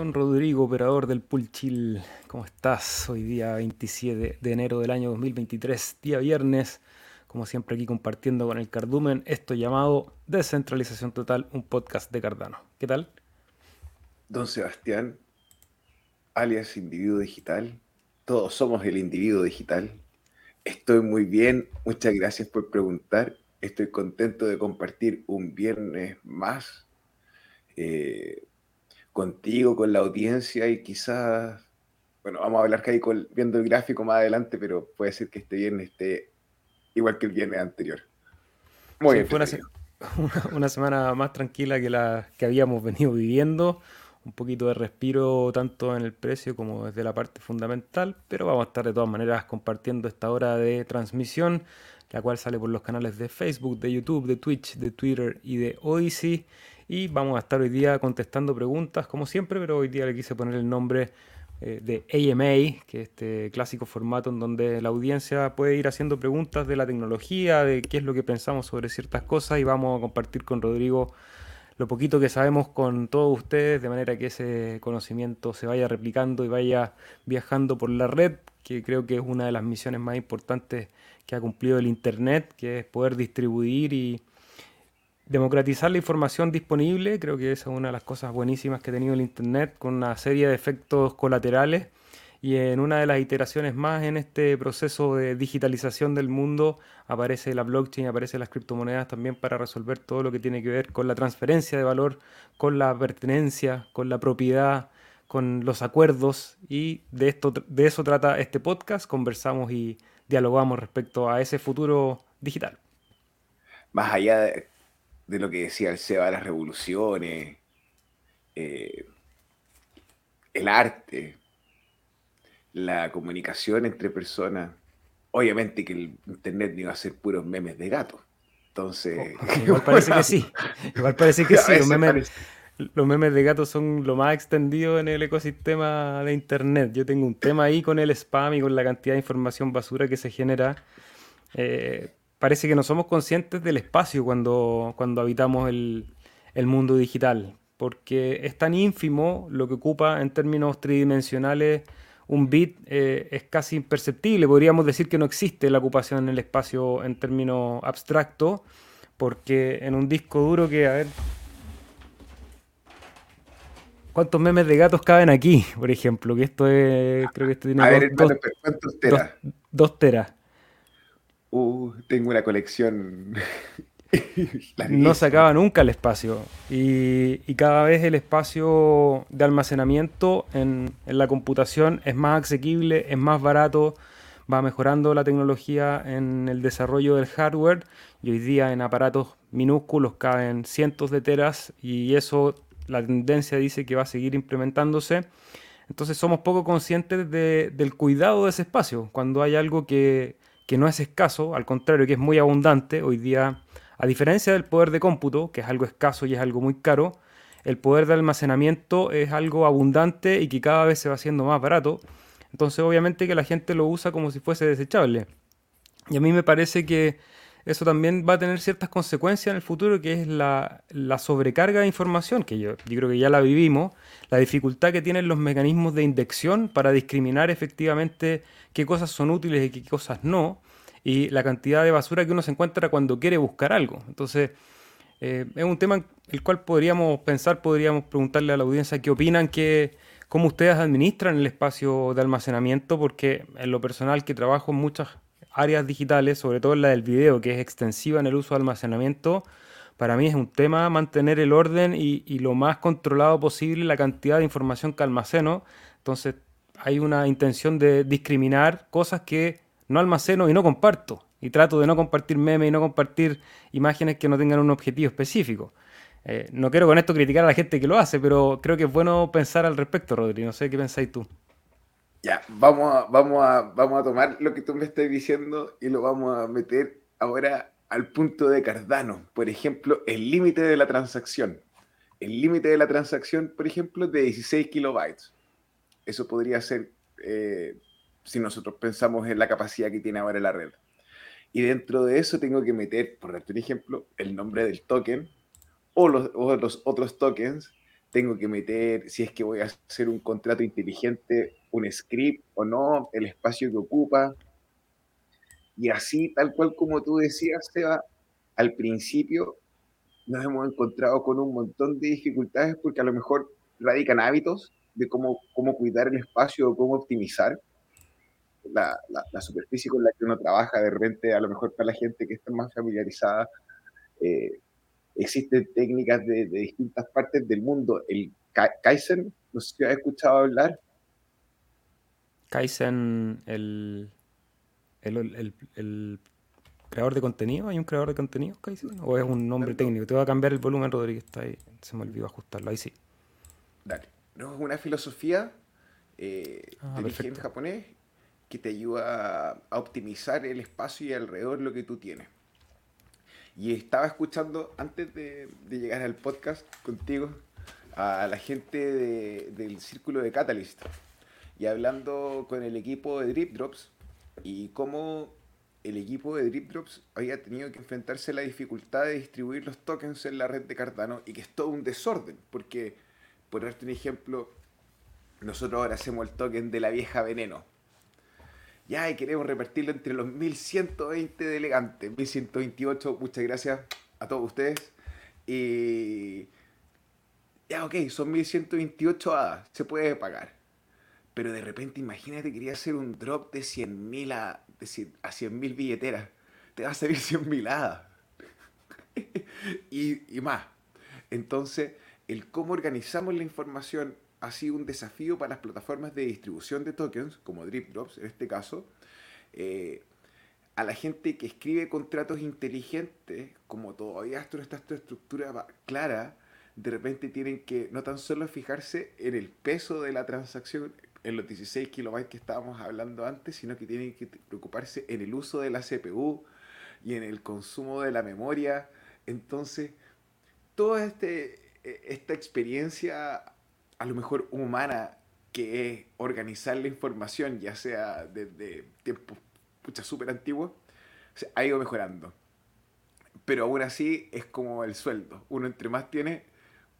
Don Rodrigo, operador del Pulchil, ¿cómo estás? Hoy día 27 de enero del año 2023, día viernes, como siempre aquí compartiendo con el Cardumen esto llamado Descentralización Total, un podcast de Cardano. ¿Qué tal? Don Sebastián, alias individuo digital, todos somos el individuo digital. Estoy muy bien, muchas gracias por preguntar. Estoy contento de compartir un viernes más. Eh, contigo, con la audiencia y quizás, bueno, vamos a hablar que ahí viendo el gráfico más adelante, pero puede ser que este viernes esté igual que el viernes anterior. Muy bien. Fue una, semana más tranquila que la que habíamos venido viviendo. Un poquito de respiro tanto en el precio como desde la parte fundamental, pero vamos a estar de todas maneras compartiendo esta hora de transmisión, la cual sale por los canales de Facebook, de YouTube, de Twitch, de Twitter y de Odyssey. Y vamos a estar hoy día contestando preguntas, como siempre, pero hoy día le quise poner el nombre eh, de AMA, que es este clásico formato en donde la audiencia puede ir haciendo preguntas de la tecnología, de qué es lo que pensamos sobre ciertas cosas y vamos a compartir con Rodrigo lo poquito que sabemos con todos ustedes, de manera que ese conocimiento se vaya replicando y vaya viajando por la red, que creo que es una de las misiones más importantes que ha cumplido el Internet, que es poder distribuir y, democratizar la información disponible, creo que esa es una de las cosas buenísimas que ha tenido el Internet, con una serie de efectos colaterales. Y en una de las iteraciones más en este proceso de digitalización del mundo aparece la blockchain, aparecen las criptomonedas también para resolver todo lo que tiene que ver con la transferencia de valor, con la pertenencia, con la propiedad, con los acuerdos. Y de, esto, de eso trata este podcast. Conversamos y dialogamos respecto a ese futuro digital. Más allá de, de lo que decía el Seba, las revoluciones, eh, el arte, la comunicación entre personas. Obviamente que el internet no iba a ser puros memes de gato. Entonces. Oh, igual parece que sí. Igual parece que sí. Los memes, los memes, de gato son lo más extendido en el ecosistema de internet. Yo tengo un tema ahí con el spam y con la cantidad de información basura que se genera. Eh, parece que no somos conscientes del espacio cuando, cuando habitamos el, mundo digital, porque es tan ínfimo lo que ocupa en términos tridimensionales un bit eh, es casi imperceptible. Podríamos decir que no existe la ocupación en el espacio en términos abstractos, porque en un disco duro que, a ver, ¿cuántos memes de gatos caben aquí, por ejemplo? Que esto es, creo que esto tiene a ver, teras? dos teras. Uh, tengo una colección. no se acaba nunca el espacio. Y, cada vez el espacio de almacenamiento en, la computación es más asequible, es más barato, va mejorando la tecnología en el desarrollo del hardware. Y hoy día en aparatos minúsculos caben cientos de teras y eso la tendencia dice que va a seguir implementándose. Entonces somos poco conscientes del cuidado de ese espacio. Cuando hay algo que, que no es escaso, al contrario, que es muy abundante. Hoy día, a diferencia del poder de cómputo, que es algo escaso y es algo muy caro, el poder de almacenamiento es algo abundante y que cada vez se va haciendo más barato. Entonces, obviamente que la gente lo usa como si fuese desechable. Y a mí me parece que eso también va a tener ciertas consecuencias en el futuro, que es la, sobrecarga de información, que yo, yo, creo que ya la vivimos, la dificultad que tienen los mecanismos de indexación para discriminar efectivamente qué cosas son útiles y qué cosas no, y la cantidad de basura que uno se encuentra cuando quiere buscar algo. Entonces, eh, es un tema el cual podríamos pensar, podríamos preguntarle a la audiencia qué opinan, qué, cómo ustedes administran el espacio de almacenamiento, porque en lo personal que trabajo en muchas áreas digitales, sobre todo en la del video, que es extensiva en el uso de almacenamiento, para mí es un tema mantener el orden y, y, lo más controlado posible la cantidad de información que almaceno. Entonces hay una intención de discriminar cosas que no almaceno y no comparto. Y trato de no compartir memes y no compartir imágenes que no tengan un objetivo específico. Eh, no quiero con esto criticar a la gente que lo hace, pero creo que es bueno pensar al respecto, Rodri. No sé qué pensáis tú. Ya, vamos a, vamos, a, vamos a tomar lo que tú me estás diciendo y lo vamos a meter ahora al punto de Cardano. Por ejemplo, el límite de la transacción. El límite de la transacción, por ejemplo, de 16 kilobytes. Eso podría ser eh, si nosotros pensamos en la capacidad que tiene ahora la red. Y dentro de eso tengo que meter, por darte un ejemplo, el nombre del token o los, o los otros tokens tengo que meter, si es que voy a hacer un contrato inteligente, un script o no, el espacio que ocupa. Y así, tal cual como tú decías, Seba, al principio nos hemos encontrado con un montón de dificultades porque a lo mejor radican hábitos de cómo, cómo cuidar el espacio o cómo optimizar la, la, superficie con la que uno trabaja. De repente, a lo mejor para la gente que está más familiarizada, eh, existen técnicas de, distintas partes del mundo. El Kaizen, no sé si has escuchado hablar. Kaizen, el, el, el, creador de contenido, ¿hay un creador de contenido Kaizen? ¿O es un nombre técnico? Te voy a cambiar el volumen, Rodríguez, está ahí. Se me olvidó ajustarlo, ahí sí. Dale. No, es una filosofía eh, ah, de origen japonés que te ayuda a optimizar el espacio y alrededor lo que tú tienes. Y estaba escuchando, antes de, llegar al podcast contigo, a la gente del círculo de Catalyst y hablando con el equipo de Drip Drops y cómo el equipo de Drip Drops había tenido que enfrentarse a la dificultad de distribuir los tokens en la red de Cardano y que es todo un desorden, porque, por darte un ejemplo, nosotros ahora hacemos el token de la vieja veneno, ya, y queremos repartirlo entre los 1120 delegantes. 1128, muchas gracias a todos ustedes. Y. Ya, ok, son 1128 hadas, se puede pagar. Pero de repente, imagínate, quería hacer un drop de 100.000 a, de 100.000 billeteras. Te va a salir 100.000 hadas. y, y más. Entonces, el cómo organizamos la información ha sido un desafío para las plataformas de distribución de tokens, como DripDrops en este caso, eh, a la gente que escribe contratos inteligentes, como todavía esto está esta estructura clara, de repente tienen que no tan solo fijarse en el peso de la transacción, en los 16 kilobytes que estábamos hablando antes, sino que tienen que preocuparse en el uso de la CPU y en el consumo de la memoria. Entonces, toda este, esta experiencia a lo mejor humana que es organizar la información, ya sea desde tiempos súper antiguos, ha ido mejorando. Pero aún así es como el sueldo. Uno entre más tiene,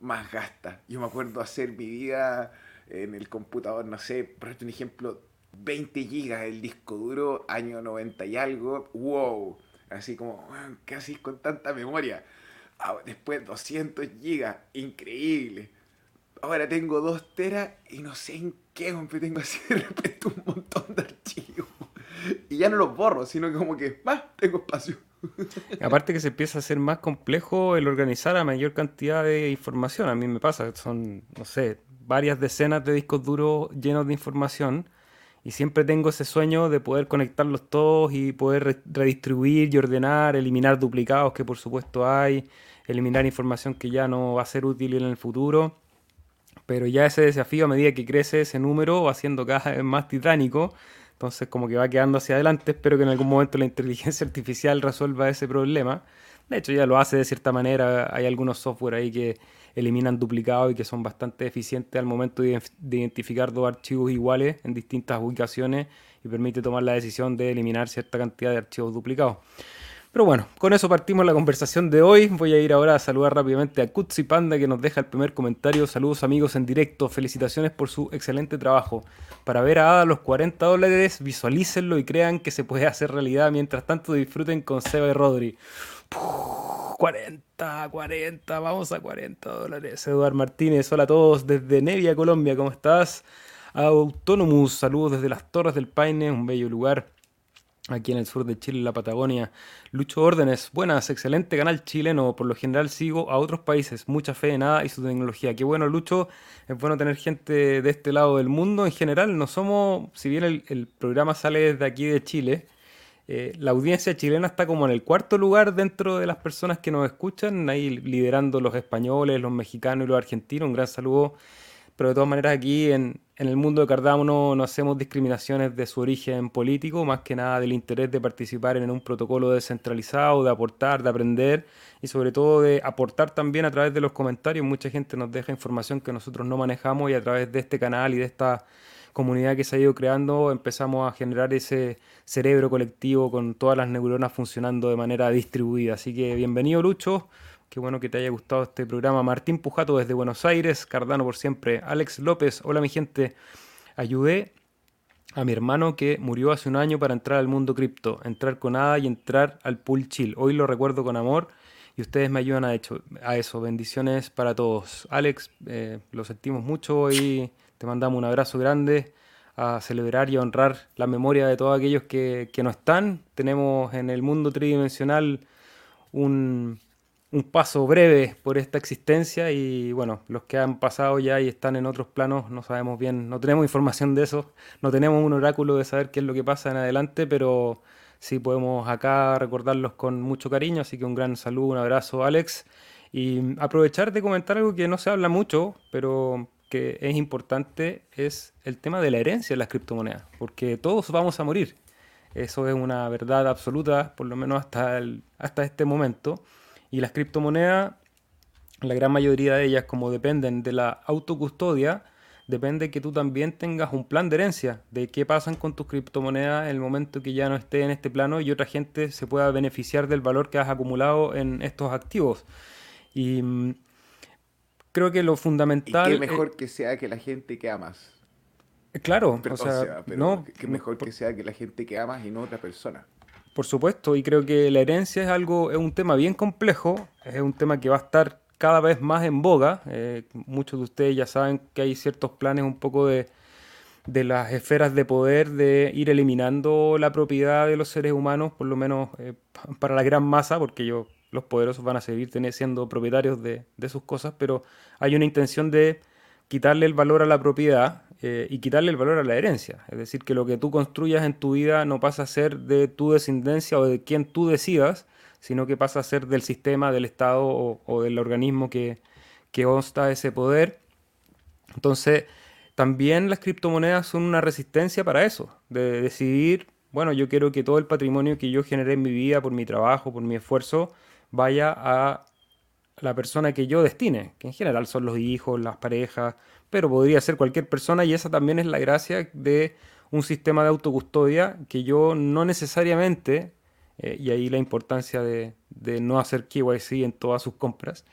más gasta. Yo me acuerdo hacer mi vida en el computador, no sé, por un ejemplo, 20 gigas el disco duro, año 90 y algo, wow, así como, ¿qué haces con tanta memoria? Ah, después 200 gigas, increíble ahora tengo dos teras y no sé en qué, hombre, tengo así de repente un montón de archivos. Y ya no los borro, sino como que, más tengo espacio. Aparte que se empieza a hacer más complejo el organizar a mayor cantidad de información. A mí me pasa, son, no sé, varias decenas de discos duros llenos de información. Y siempre tengo ese sueño de poder conectarlos todos y poder redistribuir y ordenar, eliminar duplicados que por supuesto hay, eliminar información que ya no va a ser útil en el futuro pero ya ese desafío a medida que crece ese número va siendo cada vez más titánico, entonces como que va quedando hacia adelante, espero que en algún momento la inteligencia artificial resuelva ese problema. De hecho ya lo hace de cierta manera, hay algunos software ahí que eliminan duplicados y que son bastante eficientes al momento de, identificar dos archivos iguales en distintas ubicaciones y permite tomar la decisión de eliminar cierta cantidad de archivos duplicados. Pero bueno, con eso partimos la conversación de hoy. Voy a ir ahora a saludar rápidamente a Kutsi Panda que nos deja el primer comentario. Saludos amigos en directo, felicitaciones por su excelente trabajo. Para ver a Ada los 40 dólares, visualícenlo y crean que se puede hacer realidad. Mientras tanto disfruten con Seba y Rodri. 40, 40, vamos a 40 dólares. Eduard Martínez, hola a todos desde Nevia, Colombia, ¿cómo estás? Autonomous, saludos desde las Torres del Paine, un bello lugar aquí en el sur de Chile, la Patagonia. Lucho Órdenes, buenas, excelente canal chileno. Por lo general sigo a otros países, mucha fe en nada y su tecnología. Qué bueno, Lucho, es bueno tener gente de este lado del mundo. En general, no somos, si bien el, programa sale desde aquí de Chile, eh, la audiencia chilena está como en el cuarto lugar dentro de las personas que nos escuchan, ahí liderando los españoles, los mexicanos y los argentinos. Un gran saludo pero de todas maneras aquí en, el mundo de Cardano no, hacemos discriminaciones de su origen político, más que nada del interés de participar en un protocolo descentralizado, de aportar, de aprender y sobre todo de aportar también a través de los comentarios. Mucha gente nos deja información que nosotros no manejamos y a través de este canal y de esta comunidad que se ha ido creando empezamos a generar ese cerebro colectivo con todas las neuronas funcionando de manera distribuida. Así que bienvenido Lucho, Qué bueno que te haya gustado este programa. Martín Pujato desde Buenos Aires, Cardano por siempre. Alex López, hola mi gente. Ayudé a mi hermano que murió hace un año para entrar al mundo cripto, entrar con ADA y entrar al pool chill. Hoy lo recuerdo con amor y ustedes me ayudan a, hecho, a eso. Bendiciones para todos. Alex, eh, lo sentimos mucho y te mandamos un abrazo grande a celebrar y honrar la memoria de todos aquellos que, que no están. Tenemos en el mundo tridimensional un un paso breve por esta existencia y bueno, los que han pasado ya y están en otros planos no sabemos bien, no tenemos información de eso, no tenemos un oráculo de saber qué es lo que pasa en adelante, pero sí podemos acá recordarlos con mucho cariño, así que un gran saludo, un abrazo Alex y aprovechar de comentar algo que no se habla mucho, pero que es importante, es el tema de la herencia de las criptomonedas, porque todos vamos a morir. Eso es una verdad absoluta, por lo menos hasta, el, hasta este momento. Y las criptomonedas, la gran mayoría de ellas, como dependen de la autocustodia, depende que tú también tengas un plan de herencia, de qué pasan con tus criptomonedas en el momento que ya no esté en este plano y otra gente se pueda beneficiar del valor que has acumulado en estos activos. Y mm, creo que lo fundamental... ¿Y qué mejor que sea que la gente que amas. Claro, o sea, no, qué mejor que sea que la gente que amas y no otra persona. Por supuesto, y creo que la herencia es algo, es un tema bien complejo, es un tema que va a estar cada vez más en boga. Eh, muchos de ustedes ya saben que hay ciertos planes un poco de, de las esferas de poder de ir eliminando la propiedad de los seres humanos, por lo menos eh, para la gran masa, porque yo, los poderosos van a seguir siendo propietarios de, de sus cosas, pero hay una intención de quitarle el valor a la propiedad eh, y quitarle el valor a la herencia. Es decir, que lo que tú construyas en tu vida no pasa a ser de tu descendencia o de quien tú decidas, sino que pasa a ser del sistema, del Estado o, del organismo que, que consta ese poder. Entonces, también las criptomonedas son una resistencia para eso, de decidir, bueno, yo quiero que todo el patrimonio que yo generé en mi vida por mi trabajo, por mi esfuerzo, vaya a la persona que yo destine, que en general son los hijos, las parejas, pero podría ser cualquier persona y esa también es la gracia de un sistema de autocustodia que yo no necesariamente, eh, y ahí la importancia de, no hacer KYC en todas sus compras,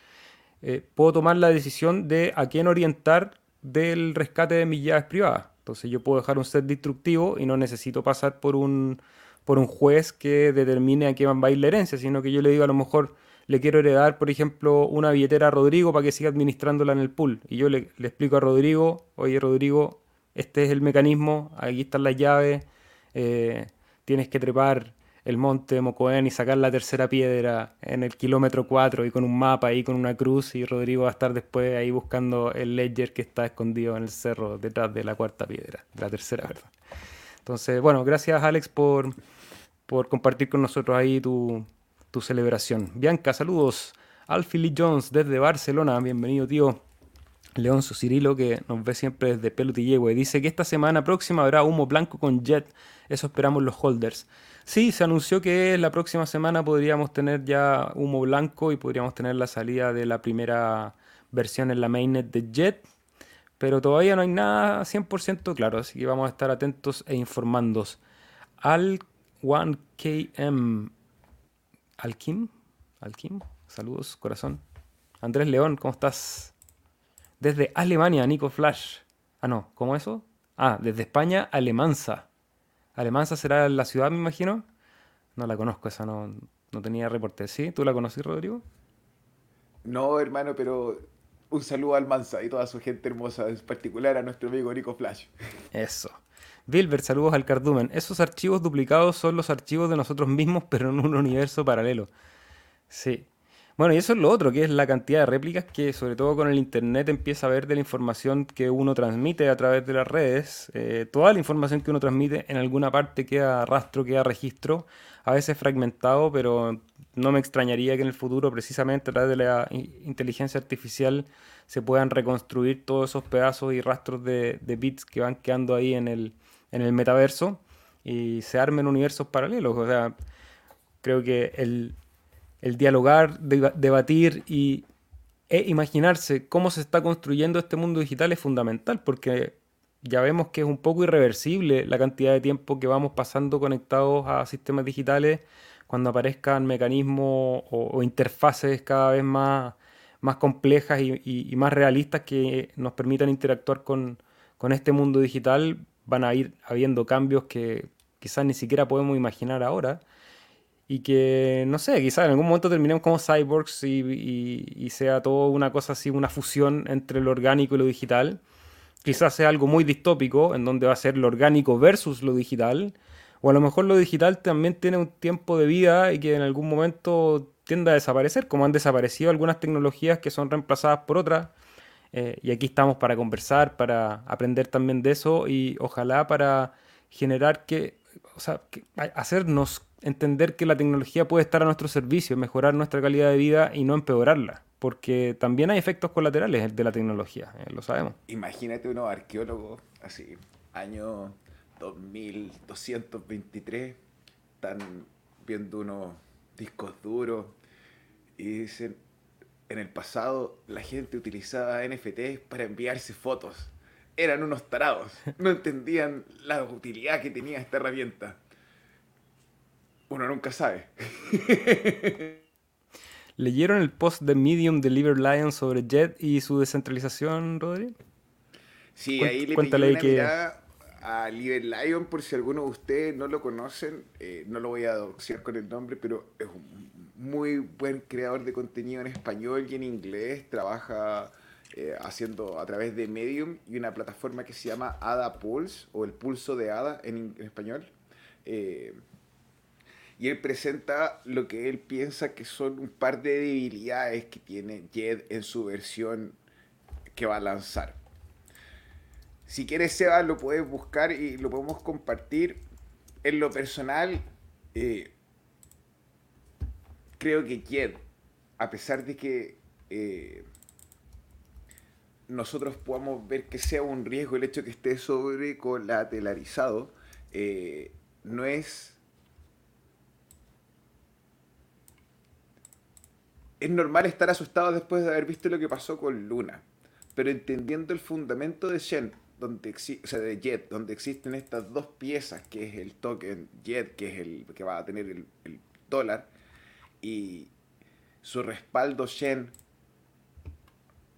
eh, puedo tomar la decisión de a quién orientar del rescate de mis llaves privadas. Entonces yo puedo dejar un set destructivo y no necesito pasar por un, por un juez que determine a quién va a ir la herencia, sino que yo le digo a lo mejor le quiero heredar, por ejemplo, una billetera a Rodrigo para que siga administrándola en el pool. Y yo le, explico a Rodrigo, oye Rodrigo, este es el mecanismo, aquí están las llaves, eh, tienes que trepar el monte de Mocoén y sacar la tercera piedra en el kilómetro 4 y con un mapa ahí con una cruz y Rodrigo va a estar después ahí buscando el ledger que está escondido en el cerro detrás de la cuarta piedra, la tercera, ¿verdad? Entonces, bueno, gracias Alex por, por compartir con nosotros ahí tu, celebración. Bianca, saludos. Alfie Jones desde Barcelona, bienvenido tío. Leonzo Cirilo, que nos ve siempre desde Pelotillehue, dice que esta semana próxima habrá humo blanco con Jet. Eso esperamos los holders. Sí, se anunció que la próxima semana podríamos tener ya humo blanco y podríamos tener la salida de la primera versión en la mainnet de Jet. Pero todavía no hay nada 100% claro, así que vamos a estar atentos e informandos. Al 1KM Alkim, Alkim, saludos, corazón. Andrés León, ¿cómo estás? Desde Alemania, Nico Flash. Ah, no, ¿cómo eso? Ah, desde España, Alemanza. Alemanza será la ciudad, me imagino. No la conozco, esa no, no tenía reporte. ¿Sí? ¿Tú la conocí, Rodrigo? No, hermano, pero un saludo a Almanza y toda su gente hermosa, en particular a nuestro amigo Nico Flash. Eso. Vilbert, saludos al cardumen. Esos archivos duplicados son los archivos de nosotros mismos, pero en un universo paralelo. Sí. Bueno, y eso es lo otro, que es la cantidad de réplicas que, sobre todo con el Internet, empieza a ver de la información que uno transmite a través de las redes. Eh, toda la información que uno transmite en alguna parte queda rastro, queda registro, a veces fragmentado, pero no me extrañaría que en el futuro, precisamente a través de la inteligencia artificial, se puedan reconstruir todos esos pedazos y rastros de bits que van quedando ahí en el, en el metaverso y se armen universos paralelos. O sea, creo que el, dialogar, debatir y, e imaginarse cómo se está construyendo este mundo digital es fundamental porque ya vemos que es un poco irreversible la cantidad de tiempo que vamos pasando conectados a sistemas digitales cuando aparezcan mecanismos o, interfaces cada vez más, más complejas y, más realistas que nos permitan interactuar con, con este mundo digital, van a ir habiendo cambios que quizás ni siquiera podemos imaginar ahora y que, no sé, quizás en algún momento terminemos como cyborgs y, sea todo una cosa así, una fusión entre lo orgánico y lo digital. Quizás sea algo muy distópico, en donde va a ser lo orgánico versus lo digital. O a lo mejor lo digital también tiene un tiempo de vida y que en algún momento tienda a desaparecer, como han desaparecido algunas tecnologías que son reemplazadas por otras. Eh, y aquí estamos para conversar, para aprender también de eso y ojalá para generar que, o sea, hacernos entender que la tecnología puede estar a nuestro servicio, mejorar nuestra calidad de vida y no empeorarla, porque también hay efectos colaterales de la tecnología, eh, lo sabemos. Imagínate unos arqueólogos así, año 2223, están viendo unos discos duros y dicen, en el pasado la gente utilizaba NFTs para enviarse fotos. Eran unos tarados, no entendían la utilidad que tenía esta herramienta uno nunca sabe. ¿Leyeron el post de Medium de Liver Lion sobre Jet y su descentralización, Rodri? Sí, ahí le pedí una que... a Liver Lion, por si alguno de ustedes no lo conocen, eh, no lo voy a doxear con el nombre, pero es un muy buen creador de contenido en español y en inglés, trabaja eh, haciendo a través de Medium y una plataforma que se llama Ada Pulse, o el pulso de Ada en, español. Eh, y él presenta lo que él piensa que son un par de debilidades que tiene Jed en su versión que va a lanzar. Si quieres, Seba, lo puedes buscar y lo podemos compartir. En lo personal, eh, creo que Jed, a pesar de que eh, nosotros podamos ver que sea un riesgo el hecho de que esté sobrecolateralizado, eh, no es es normal estar asustado después de haber visto lo que pasó con Luna, pero entendiendo el fundamento de Shen, donde o sea, de Jet, donde existen estas dos piezas, que es el token Jet, que es el que va a tener el, dólar, y su respaldo Shen,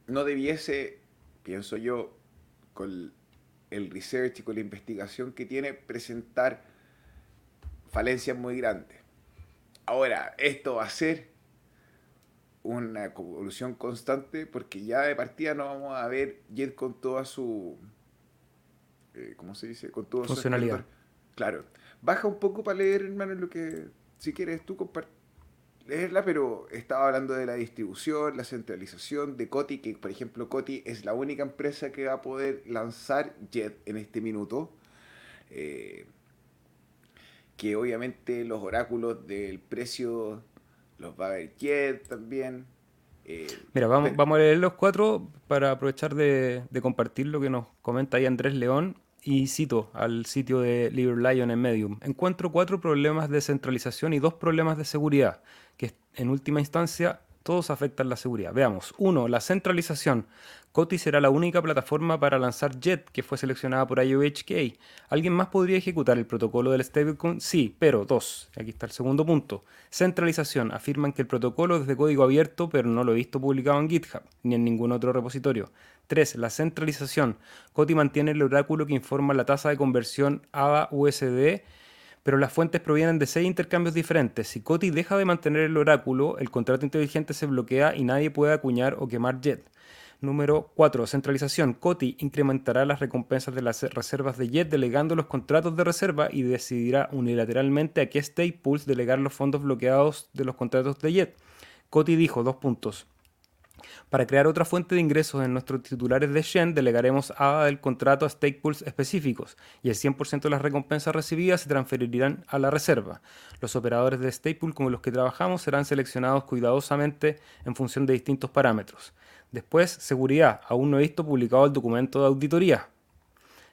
no debiese, pienso yo, con el research y con la investigación que tiene, presentar falencias muy grandes. Ahora, esto va a ser una evolución constante porque ya de partida no vamos a ver Jet con toda su eh, ¿cómo se dice? con toda funcionalidad. claro. Baja un poco para leer, hermano, lo que si quieres tú leerla, pero estaba hablando de la distribución, la centralización de Coti, que por ejemplo Coti es la única empresa que va a poder lanzar Jet en este minuto. Eh, que obviamente los oráculos del precio los va a ver Jet también. Eh, Mira, vamos, vamos a leer los cuatro para aprovechar de, compartir lo que nos comenta ahí Andrés León. Y cito al sitio de Liber Lion en Medium. Encuentro cuatro problemas de centralización y dos problemas de seguridad, que en última instancia todos afectan la seguridad. Veamos. Uno, la centralización. Koti será la única plataforma para lanzar Jet que fue seleccionada por IOHK. ¿Alguien más podría ejecutar el protocolo del stablecoin? Sí, pero dos. Aquí está el segundo punto. Centralización. Afirman que el protocolo es de código abierto, pero no lo he visto publicado en GitHub ni en ningún otro repositorio. 3. La centralización. Coti mantiene el oráculo que informa la tasa de conversión ADA-USD pero las fuentes provienen de seis intercambios diferentes. Si Coti deja de mantener el oráculo, el contrato inteligente se bloquea y nadie puede acuñar o quemar JET. Número 4. Centralización. Coti incrementará las recompensas de las reservas de JET delegando los contratos de reserva y decidirá unilateralmente a qué Pulse delegar los fondos bloqueados de los contratos de JET. Coti dijo, dos puntos. Para crear otra fuente de ingresos en nuestros titulares de Shen, delegaremos ADA del contrato a stake pools específicos y el 100% de las recompensas recibidas se transferirán a la reserva. Los operadores de stake pool con los que trabajamos serán seleccionados cuidadosamente en función de distintos parámetros. Después, seguridad. Aún no he visto publicado el documento de auditoría.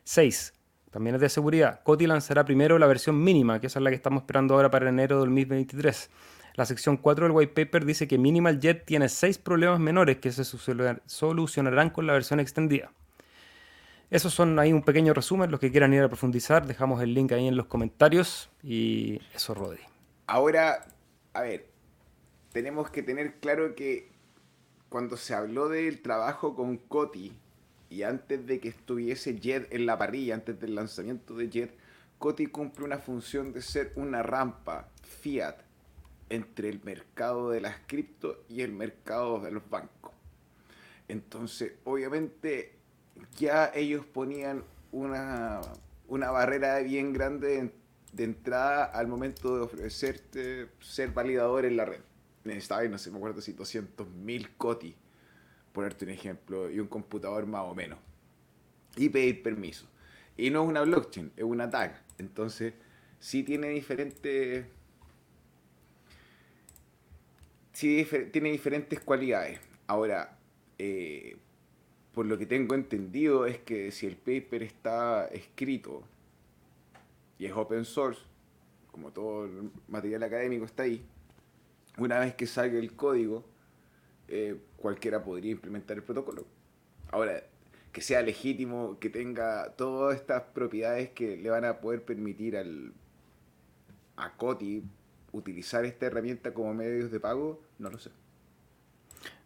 6. También es de seguridad. Coti lanzará primero la versión mínima, que es la que estamos esperando ahora para enero de 2023. La sección 4 del white paper dice que Minimal Jet tiene 6 problemas menores que se solucionarán con la versión extendida. Esos son ahí un pequeño resumen. Los que quieran ir a profundizar, dejamos el link ahí en los comentarios. Y eso, Rodri. Ahora, a ver, tenemos que tener claro que cuando se habló del trabajo con Coti y antes de que estuviese Jet en la parrilla, antes del lanzamiento de Jet, Coti cumple una función de ser una rampa fiat entre el mercado de las cripto y el mercado de los bancos. Entonces, obviamente, ya ellos ponían una, una barrera bien grande de, entrada al momento de ofrecerte ser validador en la red. Necesitaba, no sé, me acuerdo si 200.000 COTI, ponerte un ejemplo, y un computador más o menos. Y pedir permiso. Y no es una blockchain, es una tag. Entonces, sí tiene diferentes sí tiene diferentes cualidades. Ahora, eh, por lo que tengo entendido es que si el paper está escrito y es open source, como todo el material académico está ahí, una vez que salga el código, eh, cualquiera podría implementar el protocolo. Ahora, que sea legítimo, que tenga todas estas propiedades que le van a poder permitir al, a Coti utilizar esta herramienta como medios de pago, no lo sé.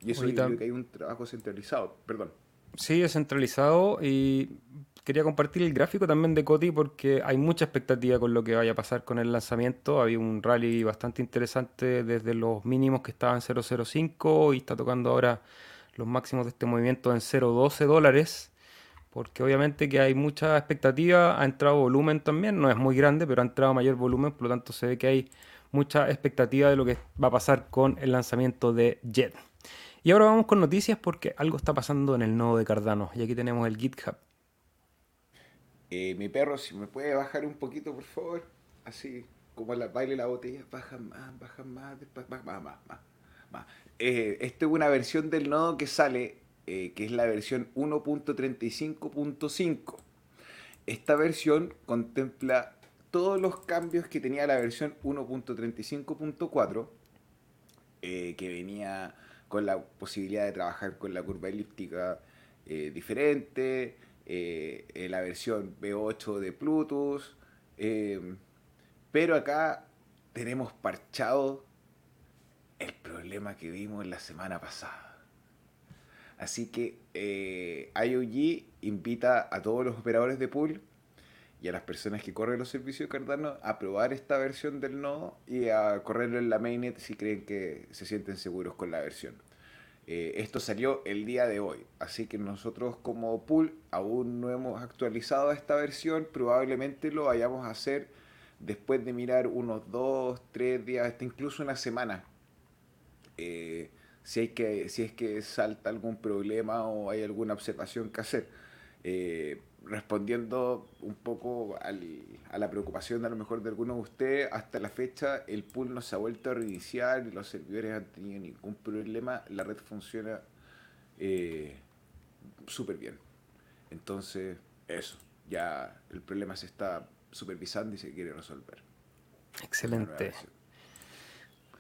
Y eso yo que hay un trabajo centralizado, perdón. Sí, es centralizado y quería compartir el gráfico también de Coti porque hay mucha expectativa con lo que vaya a pasar con el lanzamiento. Había un rally bastante interesante desde los mínimos que estaban en 0.05 y está tocando ahora los máximos de este movimiento en 0.12 dólares. Porque obviamente que hay mucha expectativa, ha entrado volumen también, no es muy grande, pero ha entrado mayor volumen, por lo tanto se ve que hay mucha expectativa de lo que va a pasar con el lanzamiento de Jet. Y ahora vamos con noticias porque algo está pasando en el nodo de Cardano. Y aquí tenemos el GitHub. Eh, mi perro, si me puede bajar un poquito, por favor. Así, como la baile la botella. Baja más, baja más, más, más, más. más. Eh, esta es una versión del nodo que sale, eh, que es la versión 1.35.5. Esta versión contempla todos los cambios que tenía la versión 1.35.4, que venía con la posibilidad de trabajar con la curva elíptica eh, diferente, eh, la versión B8 de Plutus, eh, pero acá tenemos parchado el problema que vimos la semana pasada. Así que IOG invita a todos los operadores de pool y a las personas que corren los servicios de Cardano a probar esta versión del nodo y a correrlo en la mainnet si creen que se sienten seguros con la versión. Eh, esto salió el día de hoy, así que nosotros como pool aún no hemos actualizado esta versión, probablemente lo vayamos a hacer después de mirar unos dos, tres días, hasta incluso una semana. Eh, si, hay que, si es que salta algún problema o hay alguna observación que hacer. Eh, respondiendo un poco a la preocupación a lo mejor de algunos de ustedes, hasta la fecha el pool no se ha vuelto a reiniciar y los servidores han tenido ningún problema, la red funciona eh, súper bien. Entonces, eso, ya el problema se está supervisando y se quiere resolver. Excelente.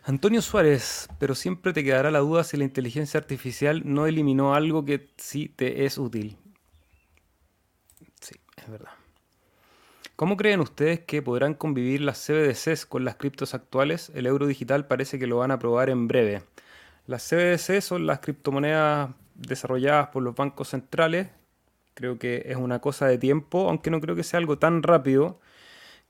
Antonio Suárez, pero siempre te quedará la duda si la inteligencia artificial no eliminó algo que sí te es útil es verdad. ¿Cómo creen ustedes que podrán convivir las CBDCs con las criptos actuales? El euro digital parece que lo van a probar en breve. Las CBDC son las criptomonedas desarrolladas por los bancos centrales. Creo que es una cosa de tiempo, aunque no creo que sea algo tan rápido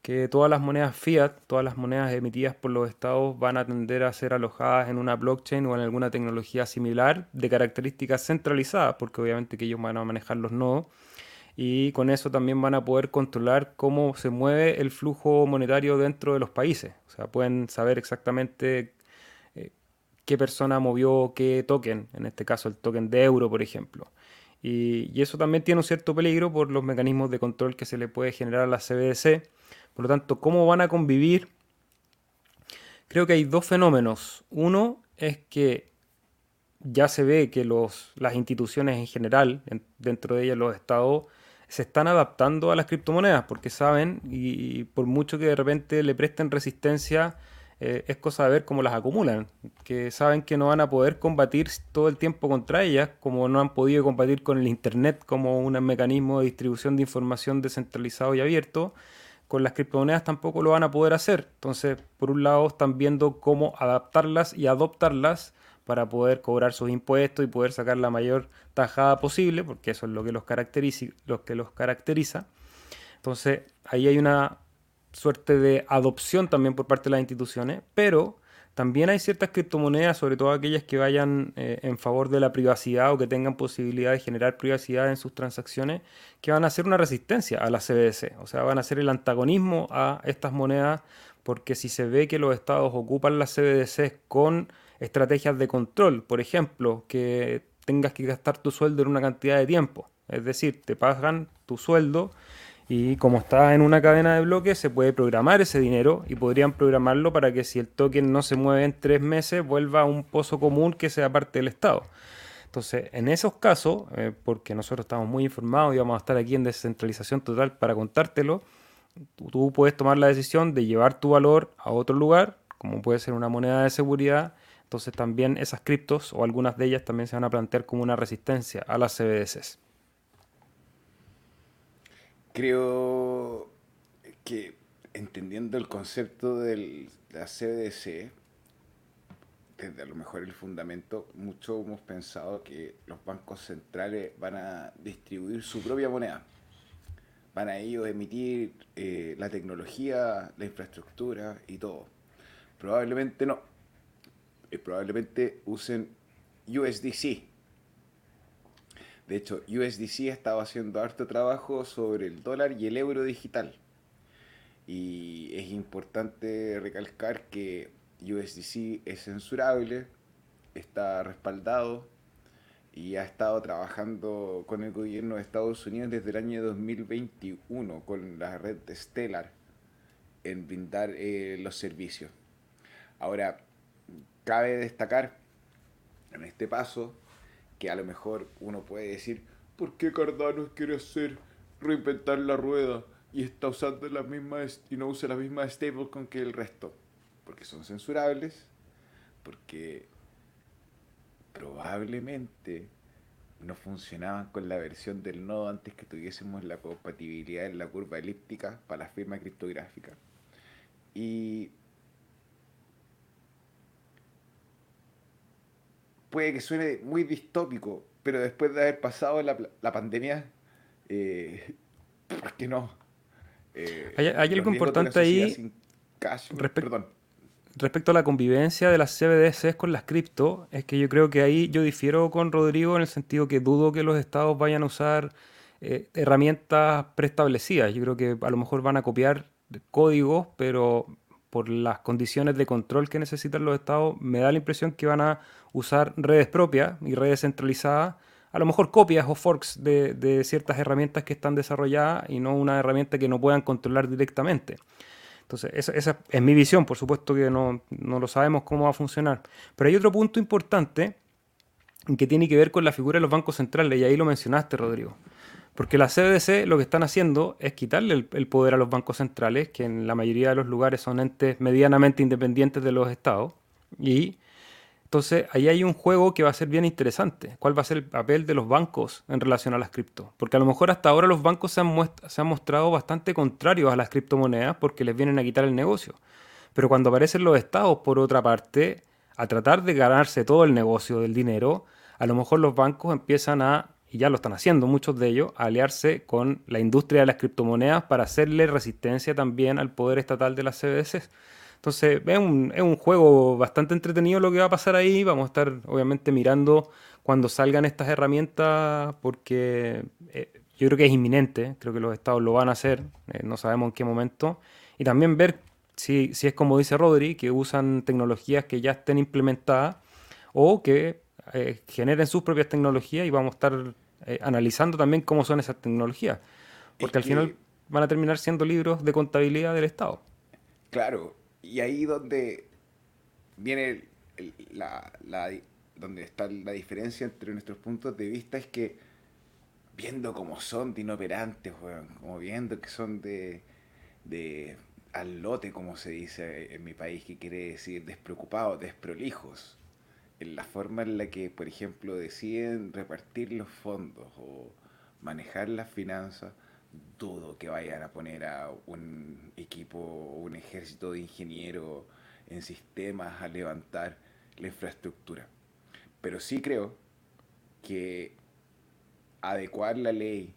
que todas las monedas fiat, todas las monedas emitidas por los estados van a tender a ser alojadas en una blockchain o en alguna tecnología similar de características centralizadas, porque obviamente que ellos van a manejar los nodos y con eso también van a poder controlar cómo se mueve el flujo monetario dentro de los países. O sea, pueden saber exactamente eh, qué persona movió qué token, en este caso el token de euro, por ejemplo. Y, y, eso también tiene un cierto peligro por los mecanismos de control que se le puede generar a la CBDC. Por lo tanto, ¿cómo van a convivir? Creo que hay dos fenómenos. Uno es que ya se ve que los, las instituciones en general, dentro de ellas los estados, se están adaptando a las criptomonedas porque saben y, por mucho que de repente le presten resistencia, eh, es cosa de ver cómo las acumulan, que saben que no van a poder combatir todo el tiempo contra ellas, como no han podido combatir con el Internet como un mecanismo de distribución de información descentralizado y abierto, con las criptomonedas tampoco lo van a poder hacer. Entonces, por un lado, están viendo cómo adaptarlas y adoptarlas para poder cobrar sus impuestos y poder sacar la mayor tajada posible, porque eso es lo que los caracteriza. Que los caracteriza. Entonces, ahí hay una suerte de adopción también por parte de las instituciones, pero también hay ciertas criptomonedas, sobre todo aquellas que vayan eh, en favor de la privacidad o que tengan posibilidad de generar privacidad en sus transacciones, que van a ser una resistencia a la CBDC, o sea, van a ser el antagonismo a estas monedas, porque si se ve que los estados ocupan las CBDC con estrategias de control, por ejemplo, que tengas que gastar tu sueldo en una cantidad de tiempo. Es decir, te pagan tu sueldo y como está en una cadena de bloques, se puede programar ese dinero y podrían programarlo para que si el token no se mueve en tres meses, vuelva a un pozo común que sea parte del Estado. Entonces, en esos casos, eh, porque nosotros estamos muy informados y vamos a estar aquí en descentralización total para contártelo, tú puedes tomar la decisión de llevar tu valor a otro lugar, como puede ser una moneda de seguridad, entonces también esas criptos o algunas de ellas también se van a plantear como una resistencia a las CBDCs. Creo que entendiendo el concepto de la CBDC, desde a lo mejor el fundamento, mucho hemos pensado que los bancos centrales van a distribuir su propia moneda. Van a ellos emitir eh, la tecnología, la infraestructura y todo. Probablemente no probablemente usen USDC. De hecho, USDC estaba haciendo harto trabajo sobre el dólar y el euro digital. Y es importante recalcar que USDC es censurable, está respaldado y ha estado trabajando con el gobierno de Estados Unidos desde el año 2021 con la red de Stellar en brindar eh, los servicios. Ahora, cabe destacar en este paso que a lo mejor uno puede decir, ¿por qué Cardano quiere hacer reinventar la rueda y está usando las mismas y no usa las mismas stablecoin que el resto? Porque son censurables, porque probablemente no funcionaban con la versión del nodo antes que tuviésemos la compatibilidad en la curva elíptica para la firma criptográfica. Y puede que suene muy distópico, pero después de haber pasado la, la pandemia, eh, ¿por qué no? Eh, hay, algo importante ahí respecto a la convivencia de las CBDCs con las cripto, es que yo creo que ahí yo difiero con Rodrigo en el sentido que dudo que los estados vayan a usar eh, herramientas preestablecidas. Yo creo que a lo mejor van a copiar códigos, pero por las condiciones de control que necesitan los estados, me da la impresión que van a usar redes propias y redes centralizadas, a lo mejor copias o forks de, ciertas herramientas que están desarrolladas y no una herramienta que no puedan controlar directamente. Entonces, esa, es mi visión, por supuesto que no, no, lo sabemos cómo va a funcionar. Pero hay otro punto importante que tiene que ver con la figura de los bancos centrales, y ahí lo mencionaste, Rodrigo. Porque la CBDC lo que están haciendo es quitarle el, poder a los bancos centrales, que en la mayoría de los lugares son entes medianamente independientes de los estados. Y entonces ahí hay un juego que va a ser bien interesante. ¿Cuál va a ser el papel de los bancos en relación a las cripto? Porque a lo mejor hasta ahora los bancos se han, se han mostrado bastante contrarios a las criptomonedas porque les vienen a quitar el negocio. Pero cuando aparecen los estados, por otra parte, a tratar de ganarse todo el negocio del dinero, a lo mejor los bancos empiezan a y ya lo están haciendo muchos de ellos, aliarse con la industria de las criptomonedas para hacerle resistencia también al poder estatal de las CBDCs. Entonces es un, es un juego bastante entretenido lo que va a pasar ahí. Vamos a estar obviamente mirando cuando salgan estas herramientas porque eh, yo creo que es inminente, creo que los estados lo van a hacer, eh, no sabemos en qué momento. Y también ver si, si es como dice Rodri, que usan tecnologías que ya estén implementadas o que eh, generen sus propias tecnologías y vamos a estar eh, analizando también cómo son esas tecnologías. Porque al final van a terminar siendo libros de contabilidad del Estado. Claro, y ahí donde viene la, donde está la diferencia entre nuestros puntos de vista es que viendo cómo son de inoperantes, como viendo que son de, de al lote, como se dice en mi país, que quiere decir despreocupados, desprolijos, en la forma en la que, por ejemplo, deciden repartir los fondos o manejar las finanzas, dudo que vayan a poner a un equipo, un ejército de ingenieros en sistemas a levantar la infraestructura. Pero sí creo que adecuar la ley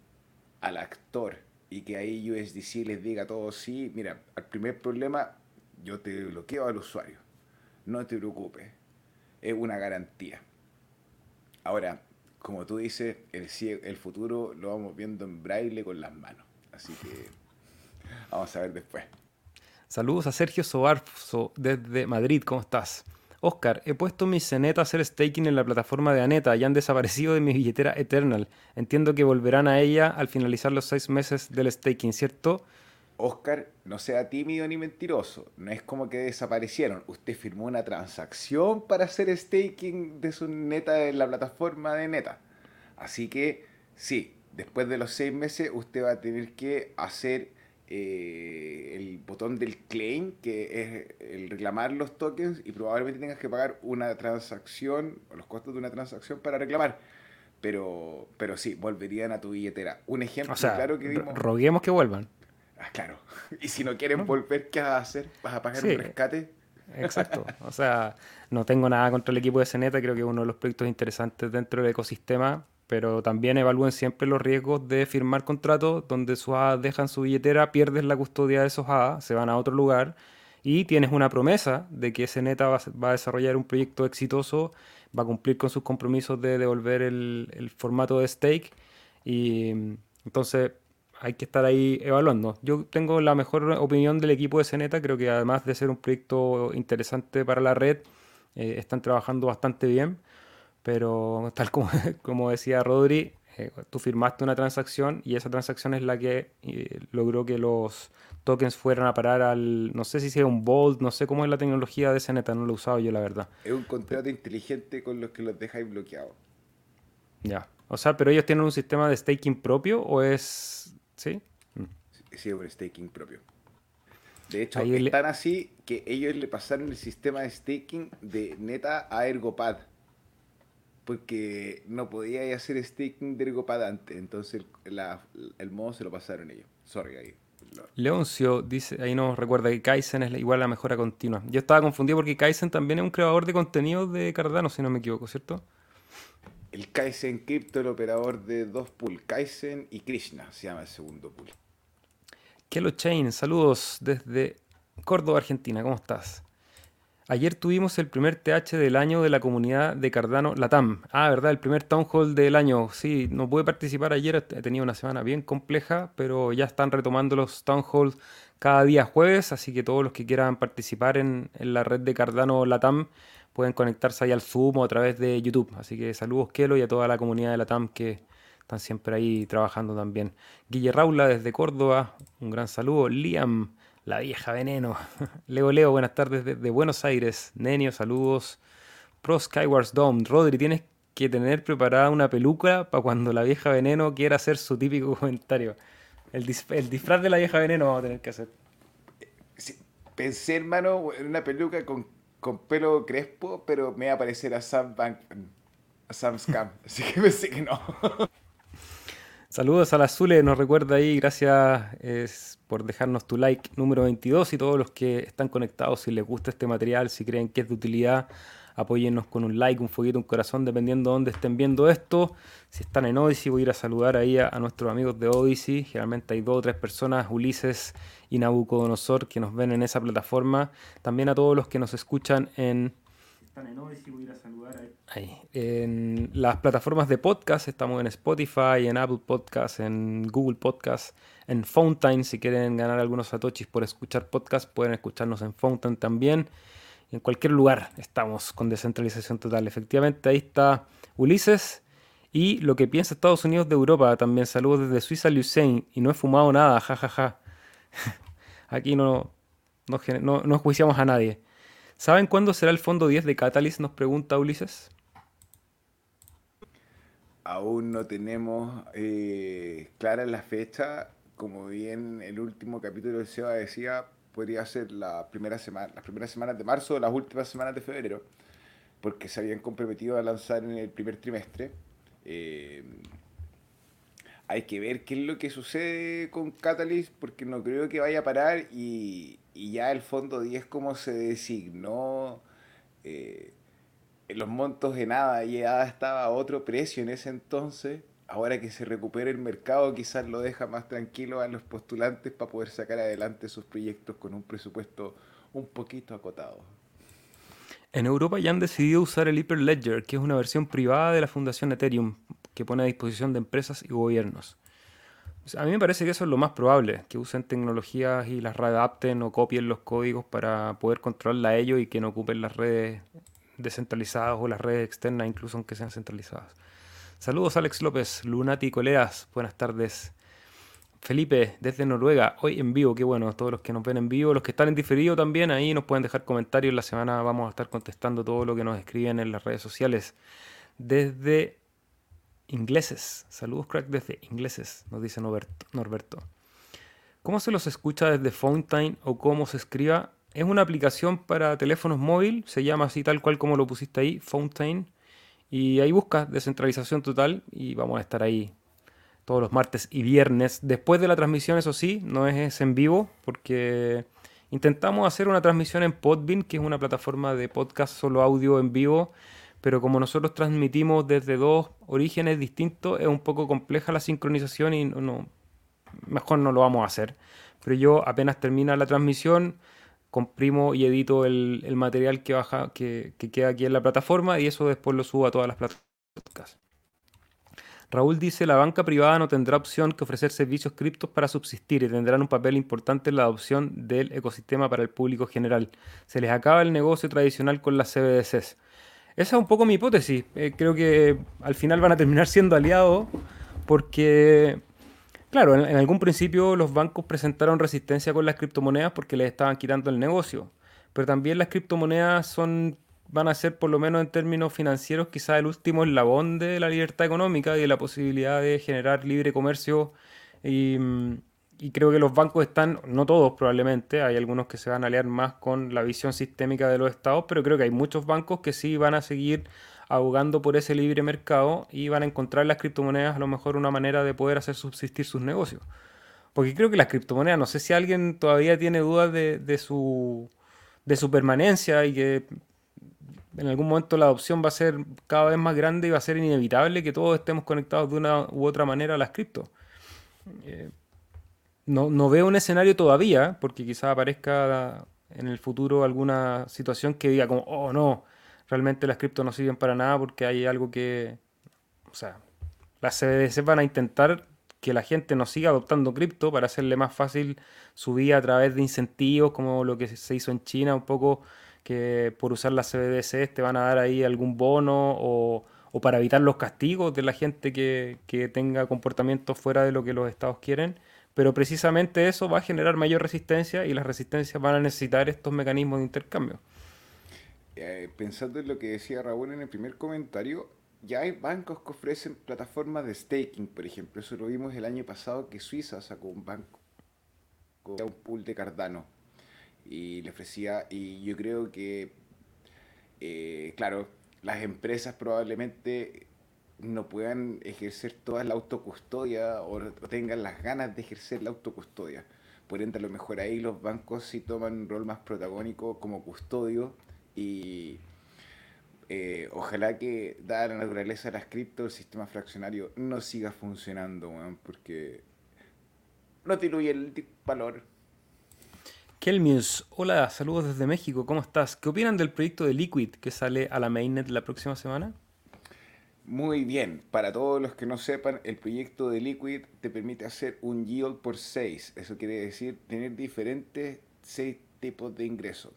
al actor y que ahí USDC les diga todo sí, mira, al primer problema yo te bloqueo al usuario, no te preocupes, es una garantía. Ahora, como tú dices, el, el futuro lo vamos viendo en braille con las manos. Así que vamos a ver después. Saludos a Sergio Sobarzo desde Madrid, ¿cómo estás? Oscar, he puesto mi Zeneta a hacer staking en la plataforma de Aneta y han desaparecido de mi billetera Eternal. Entiendo que volverán a ella al finalizar los seis meses del staking, ¿cierto? Oscar, no sea tímido ni mentiroso. No es como que desaparecieron. Usted firmó una transacción para hacer staking de su Neta en la plataforma de Neta. Así que sí, después de los seis meses usted va a tener que hacer eh, el botón del claim, que es el reclamar los tokens y probablemente tengas que pagar una transacción, o los costos de una transacción para reclamar. Pero, pero sí, volverían a tu billetera. Un ejemplo claro que vimos... Roguemos que vuelvan. Ah, claro. Y si no quieren volver, ¿qué vas a hacer? ¿Vas a pagar un rescate? Exacto. O sea, no tengo nada contra el equipo de Ceneta, creo que es uno de los proyectos interesantes dentro del ecosistema pero también evalúen siempre los riesgos de firmar contratos donde sus hadas dejan su billetera, pierdes la custodia de esos hadas, se van a otro lugar y tienes una promesa de que ese neta va, a desarrollar un proyecto exitoso, va a cumplir con sus compromisos de devolver el, formato de stake y entonces hay que estar ahí evaluando. Yo tengo la mejor opinión del equipo de Ceneta, creo que además de ser un proyecto interesante para la red, eh, están trabajando bastante bien pero tal como, como decía Rodri, eh, tú firmaste una transacción y esa transacción es la que eh, logró que los tokens fueran a parar al, no sé si sea un Bolt, no sé cómo es la tecnología de neta, no lo he usado yo la verdad. Es un contrato inteligente con los que los dejáis bloqueados. Ya, o sea, pero ellos tienen un sistema de staking propio o es, ¿sí? Mm. Sí, un staking propio. De hecho, están así que ellos le pasaron el sistema de staking de Neta a Ergopad porque no podía hacer staking de antes, entonces el, modo se lo pasaron ellos. Sorry ahí. Leoncio dice, ahí nos recuerda que Kaizen es igual a la mejora continua. Yo estaba confundido porque Kaizen también es un creador de contenido de Cardano, si no me equivoco, ¿cierto? El Kaizen Crypto, el operador de dos pools, Kaizen y Krishna, se llama el segundo pool. Kelo Chain, saludos desde Córdoba, Argentina, ¿cómo estás? Ayer tuvimos el primer TH del año de la comunidad de Cardano Latam. Ah, ¿verdad? El primer Town Hall del año. Sí, no pude participar ayer, he tenido una semana bien compleja, pero ya están retomando los Town Halls cada día jueves, así que todos los que quieran participar en, la red de Cardano Latam pueden conectarse ahí al Zoom o a través de YouTube. Así que saludos Kelo y a toda la comunidad de Latam que están siempre ahí trabajando también. Guille Raula desde Córdoba, un gran saludo. Liam la vieja veneno. Leo Leo, buenas tardes desde Buenos Aires. Nenio, saludos. Pro Skywars Dome. Rodri, tienes que tener preparada una peluca para cuando la vieja veneno quiera hacer su típico comentario. El, disfraz de la vieja veneno vamos a tener que hacer. pensé, hermano, en una peluca con, pelo crespo, pero me va a parecer a Sam a Sam Scam. Así que pensé que no. Saludos a la Zule, nos recuerda ahí, gracias por dejarnos tu like número 22 y todos los que están conectados, si les gusta este material, si creen que es de utilidad, apóyennos con un like, un fueguito, un corazón, dependiendo de dónde estén viendo esto. Si están en Odyssey, voy a ir a saludar ahí a, nuestros amigos de Odyssey. Generalmente hay dos o tres personas, Ulises y Nabucodonosor, que nos ven en esa plataforma. También a todos los que nos escuchan en están en Odyssey, voy a ir a saludar ahí. En las plataformas de podcast, estamos en Spotify, en Apple Podcast, en Google Podcast, en Fountain. Si quieren ganar algunos satoshis por escuchar podcast, pueden escucharnos en Fountain también. En cualquier lugar estamos con descentralización total. Efectivamente, ahí está Ulises. Y lo que piensa Estados Unidos de Europa también. Saludos desde Suiza, Lucien. Y no he fumado nada, jajaja. Aquí no, no, no juiciamos a nadie. ¿Saben cuándo será el fondo 10 de Catalyst? Nos pregunta Ulises. Aún no tenemos eh, clara la fecha. Como bien el último capítulo de SEBA decía, podría ser la primera semana, las primeras semanas de marzo o las últimas semanas de febrero, porque se habían comprometido a lanzar en el primer trimestre. Eh, hay que ver qué es lo que sucede con Catalyst, porque no creo que vaya a parar y, ya el fondo 10 como se designó, eh, los montos de nada ya estaba a otro precio en ese entonces. Ahora que se recupere el mercado, quizás lo deja más tranquilo a los postulantes para poder sacar adelante sus proyectos con un presupuesto un poquito acotado. En Europa ya han decidido usar el Hyperledger, que es una versión privada de la Fundación Ethereum, que pone a disposición de empresas y gobiernos. A mí me parece que eso es lo más probable, que usen tecnologías y las readapten o copien los códigos para poder controlarla ellos y que no ocupen las redes descentralizadas o las redes externas, incluso aunque sean centralizadas. Saludos Alex López, Lunati Coleas, buenas tardes. Felipe, desde Noruega, hoy en vivo, qué bueno, todos los que nos ven en vivo, los que están en diferido también, ahí nos pueden dejar comentarios, la semana vamos a estar contestando todo lo que nos escriben en las redes sociales. Desde ingleses, saludos crack desde ingleses, nos dice Norberto. ¿Cómo se los escucha desde Fountain o cómo se escriba? Es una aplicación para teléfonos móvil, se llama así tal cual como lo pusiste ahí, Fountain, y ahí buscas descentralización total y vamos a estar ahí todos los martes y viernes. Después de la transmisión, eso sí, no es en vivo, porque intentamos hacer una transmisión en Podbean, que es una plataforma de podcast solo audio en vivo, pero como nosotros transmitimos desde dos orígenes distintos, es un poco compleja la sincronización y no, mejor no lo vamos a hacer. Pero yo apenas termina la transmisión, comprimo y edito el, material que baja, que, que, queda aquí en la plataforma y eso después lo subo a todas las plataformas. Raúl dice, la banca privada no tendrá opción que ofrecer servicios criptos para subsistir y tendrán un papel importante en la adopción del ecosistema para el público general. Se les acaba el negocio tradicional con las CBDCs. Esa es un poco mi hipótesis. Eh, creo que al final van a terminar siendo aliados porque, claro, en, algún principio los bancos presentaron resistencia con las criptomonedas porque les estaban quitando el negocio. Pero también las criptomonedas son van a ser, por lo menos en términos financieros, quizás el último eslabón de la libertad económica y de la posibilidad de generar libre comercio. Y, creo que los bancos están, no todos probablemente, hay algunos que se van a aliar más con la visión sistémica de los estados, pero creo que hay muchos bancos que sí van a seguir abogando por ese libre mercado y van a encontrar en las criptomonedas a lo mejor una manera de poder hacer subsistir sus negocios. Porque creo que las criptomonedas, no sé si alguien todavía tiene dudas de, de su de su permanencia y que en algún momento la adopción va a ser cada vez más grande y va a ser inevitable que todos estemos conectados de una u otra manera a las cripto. Eh, no, veo un escenario todavía, porque quizás aparezca en el futuro alguna situación que diga como, oh no, realmente las cripto no sirven para nada porque hay algo que, o sea, las CBDC van a intentar que la gente no siga adoptando cripto para hacerle más fácil su vida a través de incentivos como lo que se hizo en China, un poco que por usar las CBDC te van a dar ahí algún bono o, para evitar los castigos de la gente que, tenga comportamientos fuera de lo que los estados quieren. Pero precisamente eso va a generar mayor resistencia y las resistencias van a necesitar estos mecanismos de intercambio. Eh, pensando en lo que decía Raúl en el primer comentario, ya hay bancos que ofrecen plataformas de staking, por ejemplo. Eso lo vimos el año pasado que Suiza sacó un banco, un pool de Cardano y le ofrecía, y yo creo que, eh, claro, las empresas probablemente no puedan ejercer toda la autocustodia o, tengan las ganas de ejercer la autocustodia. Por ende, a lo mejor ahí los bancos sí toman un rol más protagónico como custodio y eh, ojalá que, dada la naturaleza de las cripto, el sistema fraccionario no siga funcionando, porque no diluye el valor Kelmius, hola, saludos desde México, ¿cómo estás? ¿Qué opinan del proyecto de Liquid que sale a la mainnet la próxima semana? Muy bien, para todos los que no sepan, el proyecto de Liquid te permite hacer un yield por 6. Eso quiere decir tener diferentes 6 tipos de ingresos.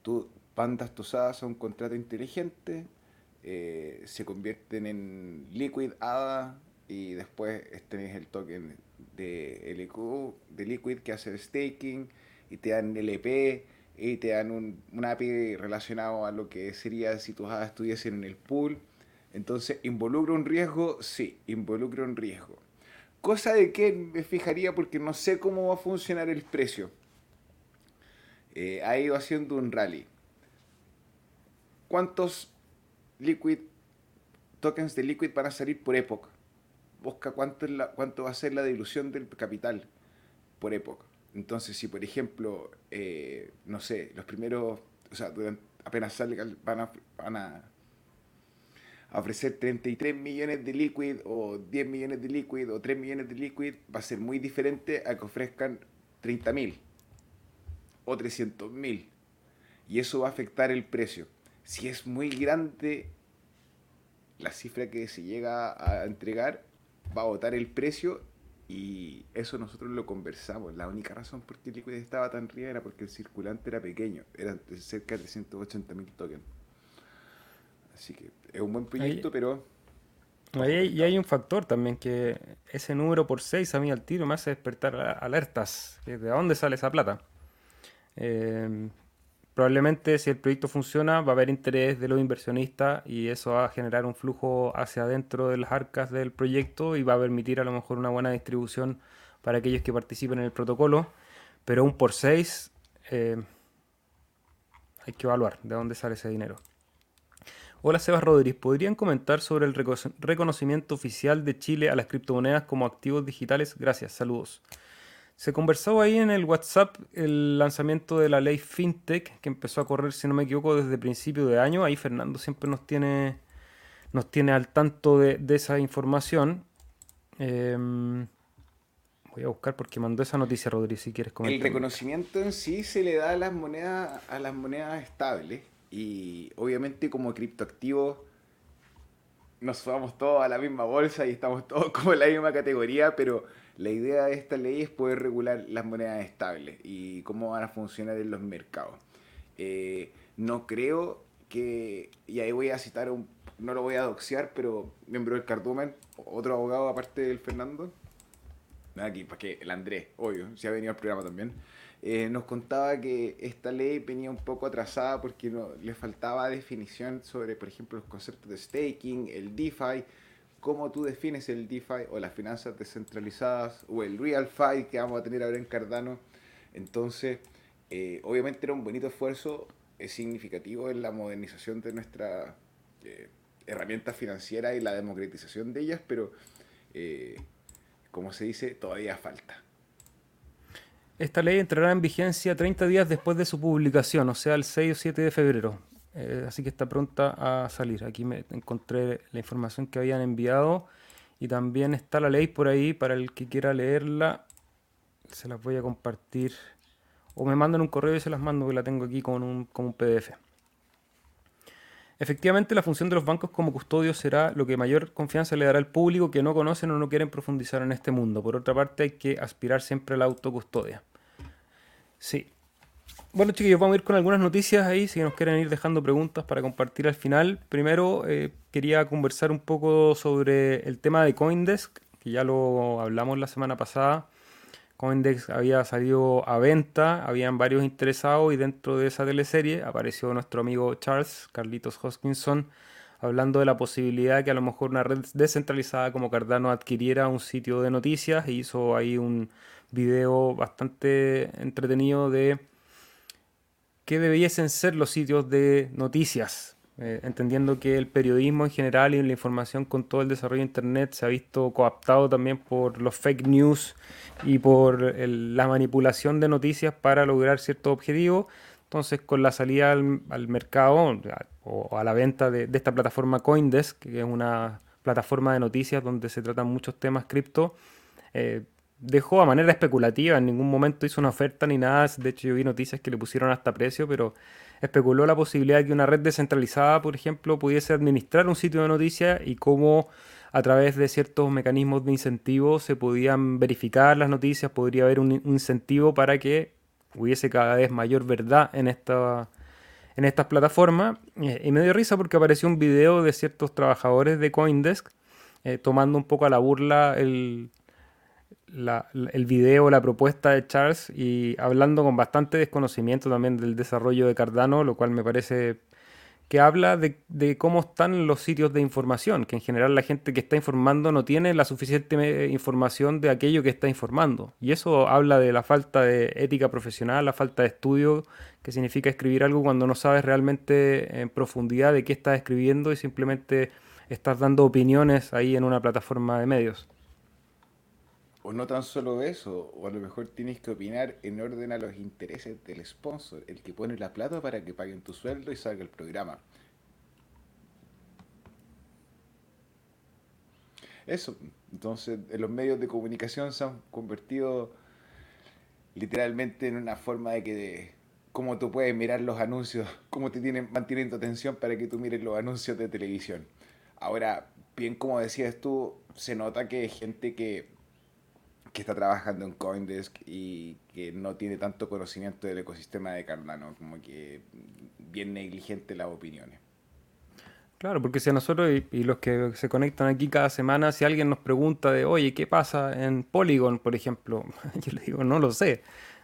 Tú pandas tosadas a un contrato inteligente, eh, se convierten en Liquid ADA y después tenés el token de LQ, de Liquid que hace el staking y te dan LP y te dan un, API relacionado a lo que sería si tus hadas estuviesen en el pool. Entonces, ¿involucra un riesgo? Sí, involucra un riesgo. Cosa de que me fijaría porque no sé cómo va a funcionar el precio. Eh, ha ido haciendo un rally. ¿Cuántos Liquid tokens de Liquid van a salir por época? busca cuánto, la, cuánto va a ser la dilución del capital por época. Entonces, si por ejemplo, eh, no sé, los primeros, o sea, apenas salgan, van a, van a ofrecer 33 millones de liquid o 10 millones de liquid o 3 millones de liquid, va a ser muy diferente a que ofrezcan 30 mil o 300 mil. Y eso va a afectar el precio. Si es muy grande la cifra que se llega a entregar, va a botar el precio y eso nosotros lo conversamos. La única razón por qué el liquid estaba tan arriba era porque el circulante era pequeño, era cerca de 180 mil tokens. Así que es un buen proyecto, pero... y hay un factor también que ese número por 6 a mí al tiro me hace despertar alertas. ¿De dónde sale esa plata? Eh, probablemente si el proyecto funciona va a haber interés de los inversionistas y eso va a generar un flujo hacia adentro de las arcas del proyecto y va a permitir a lo mejor una buena distribución para aquellos que participen en el protocolo. Pero un por 6 eh, hay que evaluar de dónde sale ese dinero. Hola Sebas Rodríguez, ¿podrían comentar sobre el reconocimiento oficial de Chile a las criptomonedas como activos digitales? Gracias, saludos. Se conversó ahí en el WhatsApp el lanzamiento de la ley FinTech, que empezó a correr, si no me equivoco, desde principio de año. Ahí Fernando siempre nos tiene, nos tiene al tanto de, esa información. Em, voy a buscar porque mandó esa noticia, Rodríguez, si quieres comentar. El reconocimiento en sí se le da a las monedas, a las monedas estables y obviamente como criptoactivo nos vamos todos a la misma bolsa y estamos todos como en la misma categoría, pero la idea de esta ley es poder regular las monedas estables y cómo van a funcionar en los mercados. Eh, no creo que, y ahí voy a citar, no lo voy a doxear, pero miembro del cardumen, otro abogado aparte del Fernando, aquí, para que el Andrés, obvio, se ha venido al programa también, eh, nos contaba que esta ley venía un poco atrasada porque no, le faltaba definición sobre, por ejemplo, los conceptos de staking, el DeFi, cómo tú defines el DeFi o las finanzas descentralizadas o el Real Fi que vamos a tener ahora en Cardano. Entonces, eh, obviamente era un bonito esfuerzo, es significativo en la modernización de nuestra eh, herramienta financiera y la democratización de ellas, pero como se dice, todavía falta. Esta ley entrará en vigencia 30 días después de su publicación, o sea, el 6 o 7 de febrero. Eh, así que está pronta a salir. Aquí me encontré la información que habían enviado y también está la ley por ahí para el que quiera leerla. Se las voy a compartir o me mandan un correo y se las mando, que la tengo aquí con un, con un PDF. Efectivamente, la función de los bancos como custodios será lo que mayor confianza le dará al público que no conocen o no quieren profundizar en este mundo. Por otra parte, hay que aspirar siempre a la autocustodia. Sí. Bueno, chiquillos, vamos a ir con algunas noticias ahí, si nos quieren ir dejando preguntas para compartir al final. Primero, eh, quería conversar un poco sobre el tema de Coindesk, que ya lo hablamos la semana pasada. Coindex había salido a venta, habían varios interesados y dentro de esa teleserie apareció nuestro amigo Charles, Carlitos Hoskinson, hablando de la posibilidad que a lo mejor una red descentralizada como Cardano adquiriera un sitio de noticias e hizo ahí un video bastante entretenido de qué debiesen ser los sitios de noticias eh, entendiendo que el periodismo en general y la información con todo el desarrollo de Internet se ha visto coaptado también por los fake news y por la manipulación de noticias para lograr ciertos objetivos. Entonces, con la salida al, mercado o a la venta de, esta plataforma Coindesk, que es una plataforma de noticias donde se tratan muchos temas cripto, eh, dejó a manera especulativa, en ningún momento hizo una oferta ni nada. De hecho, yo vi noticias que le pusieron hasta precio, pero especuló la posibilidad de que una red descentralizada, por ejemplo, pudiese administrar un sitio de noticias y cómo a través de ciertos mecanismos de incentivo se podían verificar las noticias, podría haber un incentivo para que hubiese cada vez mayor verdad en esta en estas plataformas eh, y me dio risa porque apareció un video de ciertos trabajadores de Coindesk eh, tomando un poco a la burla el, el video, la propuesta de Charles y hablando con bastante desconocimiento también del desarrollo de Cardano, lo cual me parece que habla de, cómo están los sitios de información, que en general la gente que está informando no tiene la suficiente información de aquello que está informando. Y eso habla de la falta de ética profesional, la falta de estudio, que significa escribir algo cuando no sabes realmente en profundidad de qué estás escribiendo y simplemente estás dando opiniones ahí en una plataforma de medios. O no tan solo eso, o a lo mejor tienes que opinar en orden a los intereses del sponsor, el que pone la plata para que paguen tu sueldo y salga el programa. Eso, entonces los medios de comunicación se han convertido literalmente en una forma de que de, cómo tú puedes mirar los anuncios, cómo te tienen, mantienen tu atención para que tú mires los anuncios de televisión. Ahora, bien como decías tú, se nota que hay gente que, que está trabajando en Coindesk y que no tiene tanto conocimiento del ecosistema de Cardano, como que bien negligente las opiniones. Claro, porque si a nosotros y, los que se conectan aquí cada semana, si alguien nos pregunta de, oye, ¿qué pasa en Polygon, por ejemplo? Yo le digo, no lo sé,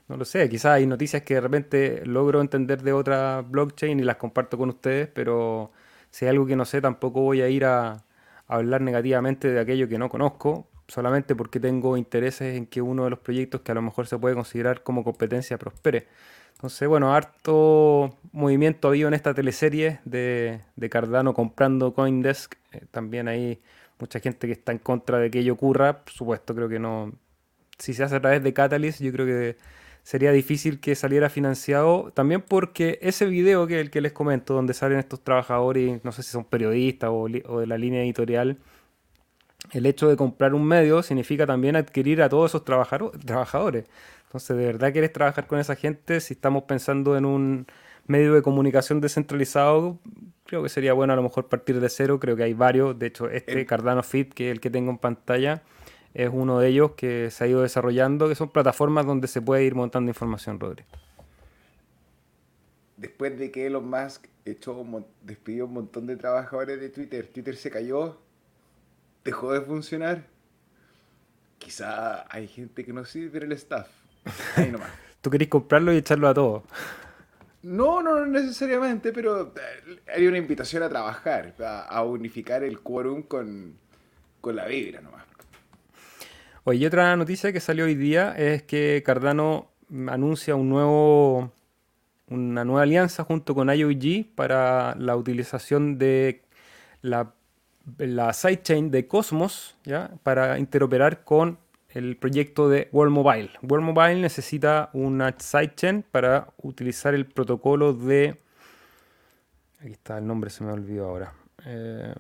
no lo sé. Quizás hay noticias que de repente logro entender de otra blockchain y las comparto con ustedes, pero si hay algo que no sé, tampoco voy a ir a, hablar negativamente de aquello que no conozco, solamente porque tengo intereses en que uno de los proyectos que a lo mejor se puede considerar como competencia prospere. Entonces, bueno, harto movimiento ha habido en esta teleserie de, Cardano comprando Coindesk. Eh, también hay mucha gente que está en contra de que ello ocurra. Por supuesto, creo que no. Si se hace a través de Catalyst, yo creo que sería difícil que saliera financiado, también porque ese video que el que les comento, donde salen estos trabajadores, no sé si son periodistas o, de la línea editorial, el hecho de comprar un medio significa también adquirir a todos esos trabajadores. Entonces, ¿de verdad quieres trabajar con esa gente? Si estamos pensando en un medio de comunicación descentralizado, creo que sería bueno a lo mejor partir de cero. Creo que hay varios. De hecho, este Cardano Fit, que es el que tengo en pantalla, es uno de ellos que se ha ido desarrollando, que son plataformas donde se puede ir montando información, Rodri. Después de que Elon Musk echó, despidió un montón de trabajadores de Twitter, Twitter se cayó, dejó de funcionar. Quizá hay gente que no sirve en el staff. Ahí nomás. Tú querés comprarlo y echarlo a todo. No, no, no necesariamente, pero eh, hay una invitación a trabajar, a, unificar el quórum con, con la vibra nomás. Oye, otra noticia que salió hoy día es que Cardano anuncia un nuevo, una nueva alianza junto con IOG para la utilización de la, la sidechain de Cosmos ¿ya? para interoperar con el proyecto de World Mobile. World Mobile necesita una sidechain para utilizar el protocolo de... Aquí está, el nombre se me olvidó ahora. Eh,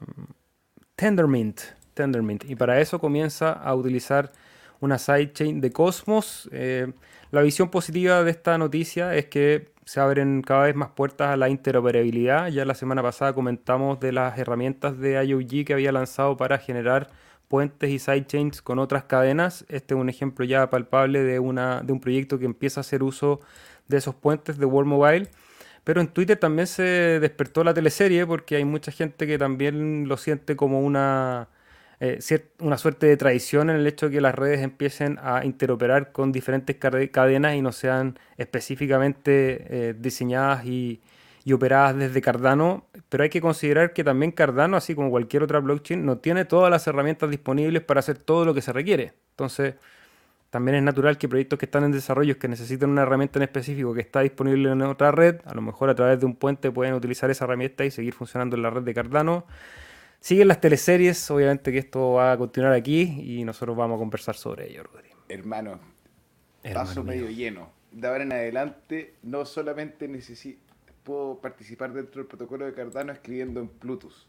Tendermint. Tendermint. Y para eso comienza a utilizar una sidechain de Cosmos. Eh, la visión positiva de esta noticia es que se abren cada vez más puertas a la interoperabilidad. Ya la semana pasada comentamos de las herramientas de IOG que había lanzado para generar puentes y sidechains con otras cadenas. Este es un ejemplo ya palpable de, una, de un proyecto que empieza a hacer uso de esos puentes de World Mobile. Pero en Twitter también se despertó la teleserie porque hay mucha gente que también lo siente como una, eh, una suerte de tradición en el hecho de que las redes empiecen a interoperar con diferentes cadenas y no sean específicamente eh, diseñadas y, y, operadas desde Cardano. Pero hay que considerar que también Cardano, así como cualquier otra blockchain, no tiene todas las herramientas disponibles para hacer todo lo que se requiere. Entonces, también es natural que proyectos que están en desarrollo, que necesitan una herramienta en específico que está disponible en otra red, a lo mejor a través de un puente pueden utilizar esa herramienta y seguir funcionando en la red de Cardano. Siguen las teleseries, obviamente que esto va a continuar aquí y nosotros vamos a conversar sobre ello, Rodri. Hermano, paso medio lleno. De ahora en adelante, no solamente necesito, puedo participar dentro del protocolo de Cardano escribiendo en Plutus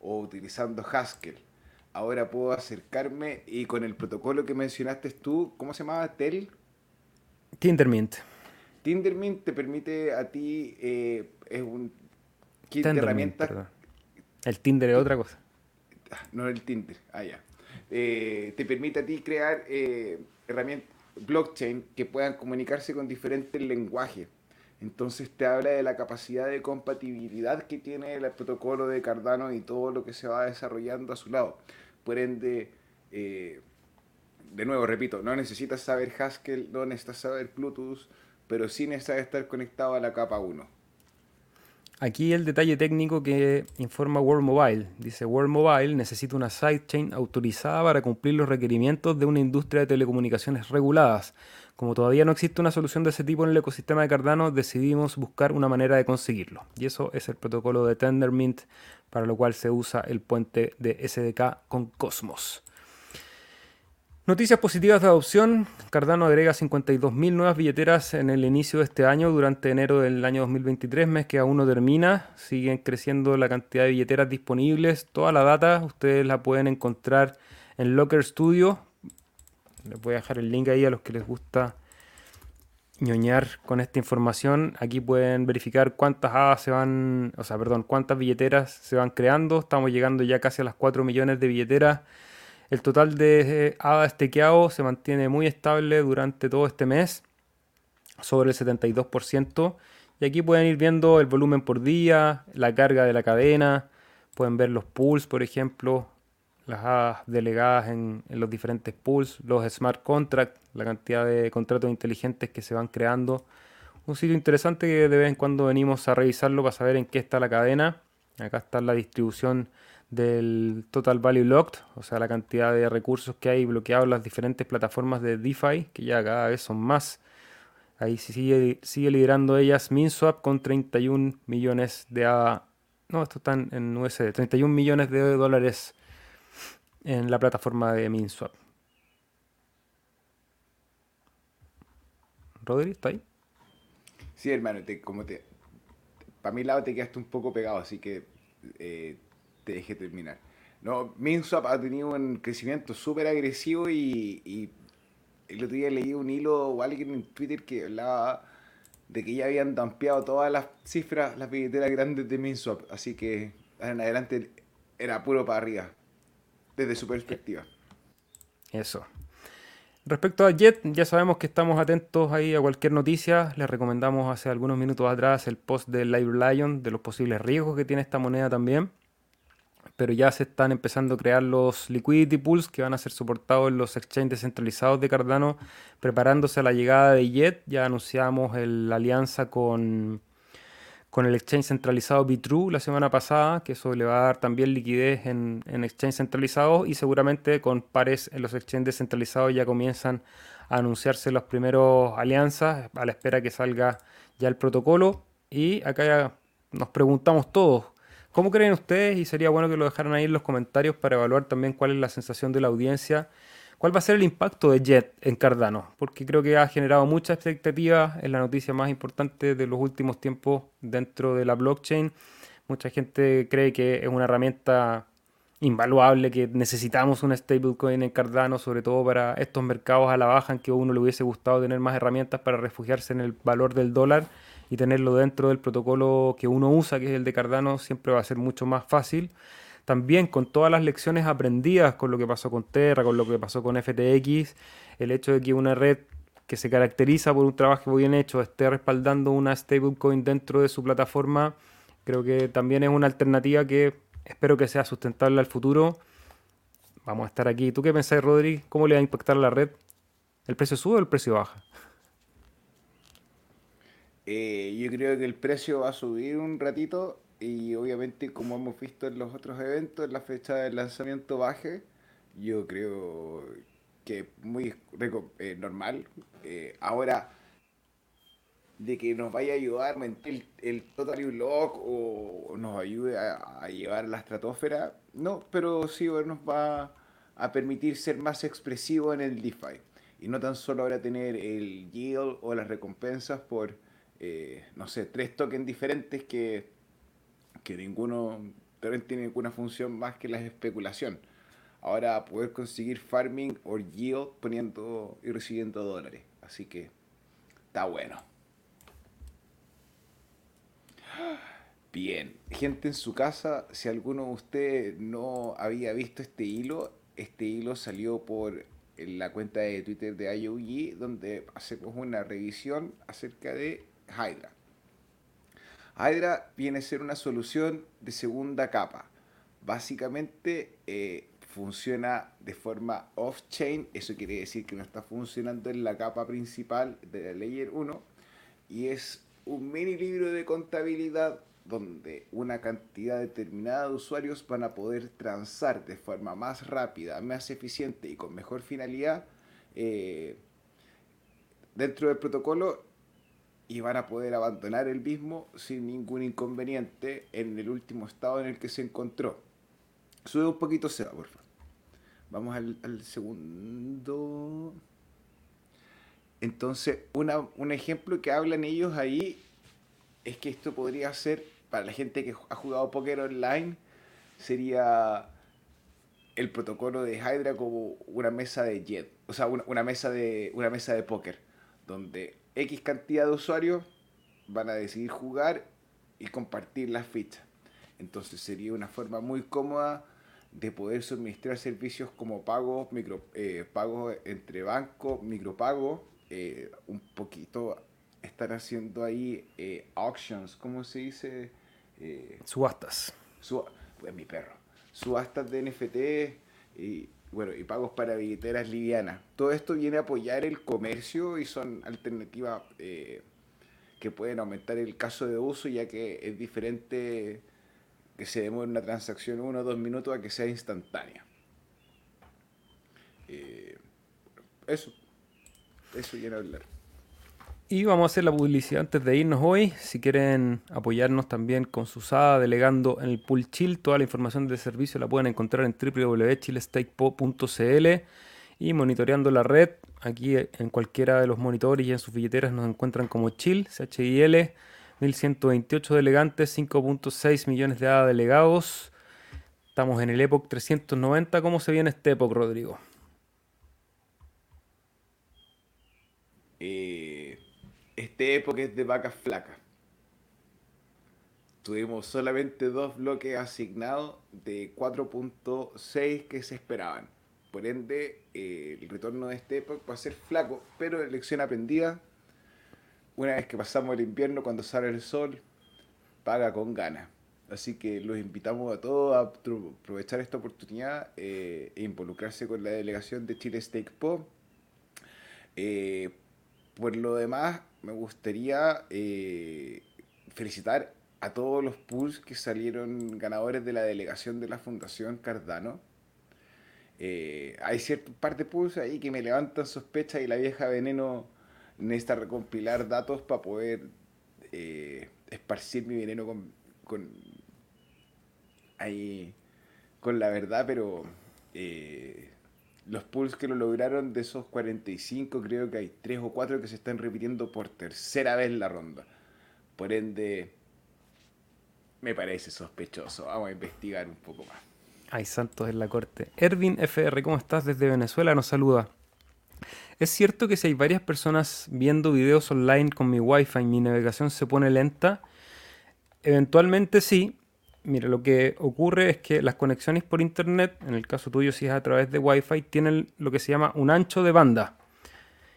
o utilizando Haskell ahora puedo acercarme y con el protocolo que mencionaste tú, ¿cómo se llamaba? ¿Tel? Tindermint. Tindermint te permite a ti, eh, es un kit de herramientas. El Tinder es otra cosa. Ah, no el Tinder, ah. Eh, te permite a ti crear eh, herramientas blockchain que puedan comunicarse con diferentes lenguajes. Entonces te habla de la capacidad de compatibilidad que tiene el protocolo de Cardano y todo lo que se va desarrollando a su lado. Por ende, eh, de nuevo, repito, no necesitas saber Haskell, no necesitas saber Bluetooth, pero sí necesitas estar conectado a la capa 1. Aquí el detalle técnico que informa World Mobile. Dice, World Mobile necesita una sidechain autorizada para cumplir los requerimientos de una industria de telecomunicaciones reguladas. Como todavía no existe una solución de ese tipo en el ecosistema de Cardano, decidimos buscar una manera de conseguirlo. Y eso es el protocolo de Tendermint para lo cual se usa el puente de SDK con Cosmos. Noticias positivas de adopción. Cardano agrega 52.000 nuevas billeteras en el inicio de este año, durante enero del año 2023, mes que aún no termina. Siguen creciendo la cantidad de billeteras disponibles. Toda la data ustedes la pueden encontrar en Locker Studio. Les voy a dejar el link ahí a los que les gusta ñoñar con esta información. Aquí pueden verificar cuántas hadas se van, o sea, perdón, cuántas billeteras se van creando. Estamos llegando ya casi a las 4 millones de billeteras el total de ADA estequeado se mantiene muy estable durante todo este mes, sobre el 72%. Y aquí pueden ir viendo el volumen por día, la carga de la cadena, pueden ver los pools, por ejemplo, las hadas delegadas en, los diferentes pools, los smart contracts, la cantidad de contratos inteligentes que se van creando. Un sitio interesante que de vez en cuando venimos a revisarlo para saber en qué está la cadena. Acá está la distribución del Total Value Locked, o sea, la cantidad de recursos que hay bloqueados en las diferentes plataformas de DeFi, que ya cada vez son más. Ahí sigue, sigue liderando ellas MinSwap con 31 millones de. No, esto está en USD, 31 millones de dólares en la plataforma de MinSwap. Rodri, ¿está ahí? Sí, hermano, como te, para mi lado te quedaste un poco pegado, así que eh, te dejé terminar. No, Minswap ha tenido un crecimiento súper agresivo y, el otro día leí un hilo o alguien en Twitter que hablaba de que ya habían dampeado todas las cifras, las billeteras grandes de Minswap. Así que en adelante era puro para arriba, desde su perspectiva. Eso. Respecto a Jet, ya sabemos que estamos atentos ahí a cualquier noticia. Les recomendamos hace algunos minutos atrás el post de Live Lion de los posibles riesgos que tiene esta moneda también pero ya se están empezando a crear los liquidity pools que van a ser soportados en los exchanges descentralizados de Cardano, preparándose a la llegada de Jet. Ya anunciamos la alianza con, con el exchange centralizado Bitrue la semana pasada, que eso le va a dar también liquidez en, en exchange centralizados y seguramente con pares en los exchanges descentralizados ya comienzan a anunciarse las primeras alianzas a la espera que salga ya el protocolo. Y acá ya nos preguntamos todos, ¿Cómo creen ustedes? Y sería bueno que lo dejaran ahí en los comentarios para evaluar también cuál es la sensación de la audiencia. ¿Cuál va a ser el impacto de Jet en Cardano? Porque creo que ha generado mucha expectativa, es la noticia más importante de los últimos tiempos dentro de la blockchain. Mucha gente cree que es una herramienta invaluable, que necesitamos una stablecoin en Cardano, sobre todo para estos mercados a la baja en que a uno le hubiese gustado tener más herramientas para refugiarse en el valor del dólar y tenerlo dentro del protocolo que uno usa, que es el de Cardano, siempre va a ser mucho más fácil. También con todas las lecciones aprendidas con lo que pasó con Terra, con lo que pasó con FTX, el hecho de que una red que se caracteriza por un trabajo bien hecho esté respaldando una stablecoin dentro de su plataforma, creo que también es una alternativa que espero que sea sustentable al futuro. Vamos a estar aquí. ¿Tú qué pensás, Rodri? ¿Cómo le va a impactar la red? ¿El precio sube o el precio baja? Eh, yo creo que el precio va a subir un ratito y obviamente como hemos visto en los otros eventos, la fecha del lanzamiento baje, yo creo que muy eh, normal. Eh, ahora, de que nos vaya a ayudar el, el Total Lock o nos ayude a, llevar la estratosfera, no, pero sí nos va a permitir ser más expresivo en el DeFi. Y no tan solo ahora tener el yield o las recompensas por eh, no sé, tres tokens diferentes que, que ninguno tiene ninguna función más que la especulación. Ahora poder conseguir farming o yield poniendo y recibiendo dólares. Así que está bueno. Bien, gente en su casa, si alguno de ustedes no había visto este hilo, este hilo salió por la cuenta de Twitter de IOG, donde hacemos una revisión acerca de Hydra. Hydra viene a ser una solución de segunda capa. Básicamente eh, funciona de forma off-chain, eso quiere decir que no está funcionando en la capa principal de la Layer 1 y es un mini libro de contabilidad donde una cantidad determinada de usuarios van a poder transar de forma más rápida, más eficiente y con mejor finalidad eh, dentro del protocolo y van a poder abandonar el mismo sin ningún inconveniente en el último estado en el que se encontró. Sube un poquito Seba, por favor. Vamos al, segundo. Entonces, un ejemplo que hablan ellos ahí es que esto podría ser, para la gente que ha jugado póker online, sería el protocolo de Hydra como una mesa de jet, o sea, una, mesa de una mesa de póker, donde X cantidad de usuarios van a decidir jugar y compartir las fichas. Entonces sería una forma muy cómoda de poder suministrar servicios como pagos, micro, eh, pagos entre bancos, micropago, eh, un poquito estar haciendo ahí eh, auctions, ¿cómo se dice? subastas. pues mi perro. Subastas de NFT y bueno, y pagos para billeteras livianas. Todo esto viene a apoyar el comercio y son alternativas que pueden aumentar el caso de uso ya que es diferente que se demore una transacción uno o dos minutos a que sea instantánea. Eh, eso, eso quiero hablar. Y vamos a hacer la publicidad antes de irnos hoy. Si quieren apoyarnos también con su SADA delegando en el pool chill, toda la información del servicio la pueden encontrar en www.chilestakepo.cl y monitoreando la red. Aquí en cualquiera de los monitores y en sus billeteras nos encuentran como chill, CHIL 1128 delegantes, 5.6 millones de ADA delegados. Estamos en el Epoch 390. ¿Cómo se viene este Epoch, Rodrigo? Eh, este Epoch es de vacas flacas. Tuvimos solamente dos bloques asignados de 4.6 que se esperaban. Por ende, eh, el retorno de este Epoch va a ser flaco, pero lección aprendida una vez que pasamos el invierno, cuando sale el sol, paga con ganas. Así que los invitamos a todos a aprovechar esta oportunidad eh, e involucrarse con la delegación de Chile Steak Pop. Eh, por lo demás, me gustaría eh, felicitar a todos los pools que salieron ganadores de la delegación de la Fundación Cardano. hay cierta parte de pools ahí que me levantan sospechas y la vieja veneno necesita recompilar datos para poder eh, esparcir mi veneno con, con, ahí, con la verdad, pero eh, los pools que lo lograron de esos 45, creo que hay 3 o 4 que se están repitiendo por tercera vez la ronda. Por ende, me parece sospechoso. Vamos a investigar un poco más. Hay santos en la corte. Ervin FR, ¿cómo estás desde Venezuela? Nos saluda. Es cierto que si hay varias personas viendo videos online con mi wifi y mi navegación se pone lenta, eventualmente sí. Mira, lo que ocurre es que las conexiones por internet, en el caso tuyo si es a través de wifi, tienen lo que se llama un ancho de banda.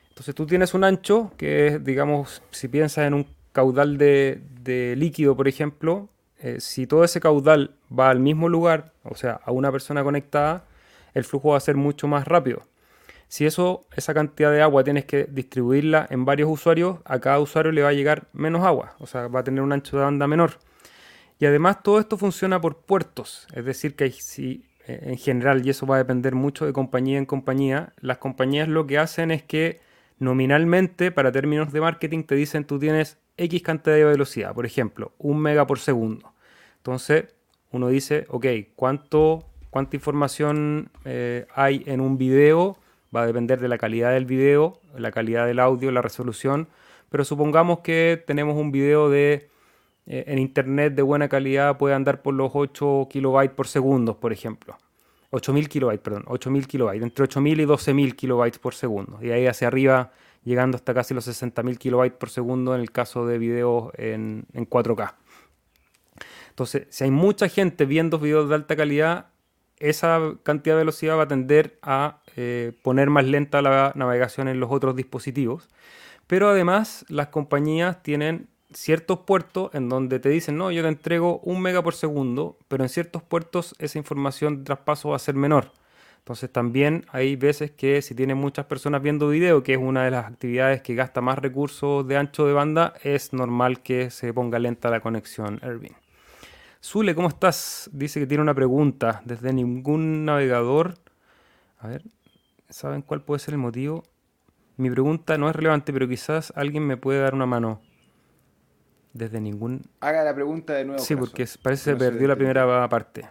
Entonces tú tienes un ancho que es, digamos, si piensas en un caudal de, líquido, por ejemplo, eh, si todo ese caudal va al mismo lugar, o sea, a una persona conectada, el flujo va a ser mucho más rápido. Si eso, esa cantidad de agua tienes que distribuirla en varios usuarios, a cada usuario le va a llegar menos agua, o sea, va a tener un ancho de banda menor. Y además todo esto funciona por puertos, es decir, que si, eh, en general, y eso va a depender mucho de compañía en compañía, las compañías lo que hacen es que nominalmente, para términos de marketing, te dicen tú tienes X cantidad de velocidad, por ejemplo, un mega por segundo. Entonces, uno dice, ok, ¿cuánto, ¿cuánta información eh, hay en un video? va a depender de la calidad del video, la calidad del audio, la resolución, pero supongamos que tenemos un video de eh, en internet de buena calidad puede andar por los 8 kilobytes por segundo, por ejemplo. 8000 kilobytes, perdón, 8000 kilobytes, entre 8000 y 12000 kilobytes por segundo. Y ahí hacia arriba llegando hasta casi los 60.000 kilobytes por segundo en el caso de videos en, en 4K. Entonces, si hay mucha gente viendo videos de alta calidad, esa cantidad de velocidad va a tender a eh, poner más lenta la navegación en los otros dispositivos. Pero además las compañías tienen ciertos puertos en donde te dicen, no, yo te entrego un mega por segundo, pero en ciertos puertos esa información de traspaso va a ser menor. Entonces también hay veces que si tienen muchas personas viendo video, que es una de las actividades que gasta más recursos de ancho de banda, es normal que se ponga lenta la conexión Erwin. Zule, ¿cómo estás? Dice que tiene una pregunta. Desde ningún navegador. A ver, ¿saben cuál puede ser el motivo? Mi pregunta no es relevante, pero quizás alguien me puede dar una mano. Desde ningún. Haga la pregunta de nuevo. Sí, porque parece que se perdió la primera parte.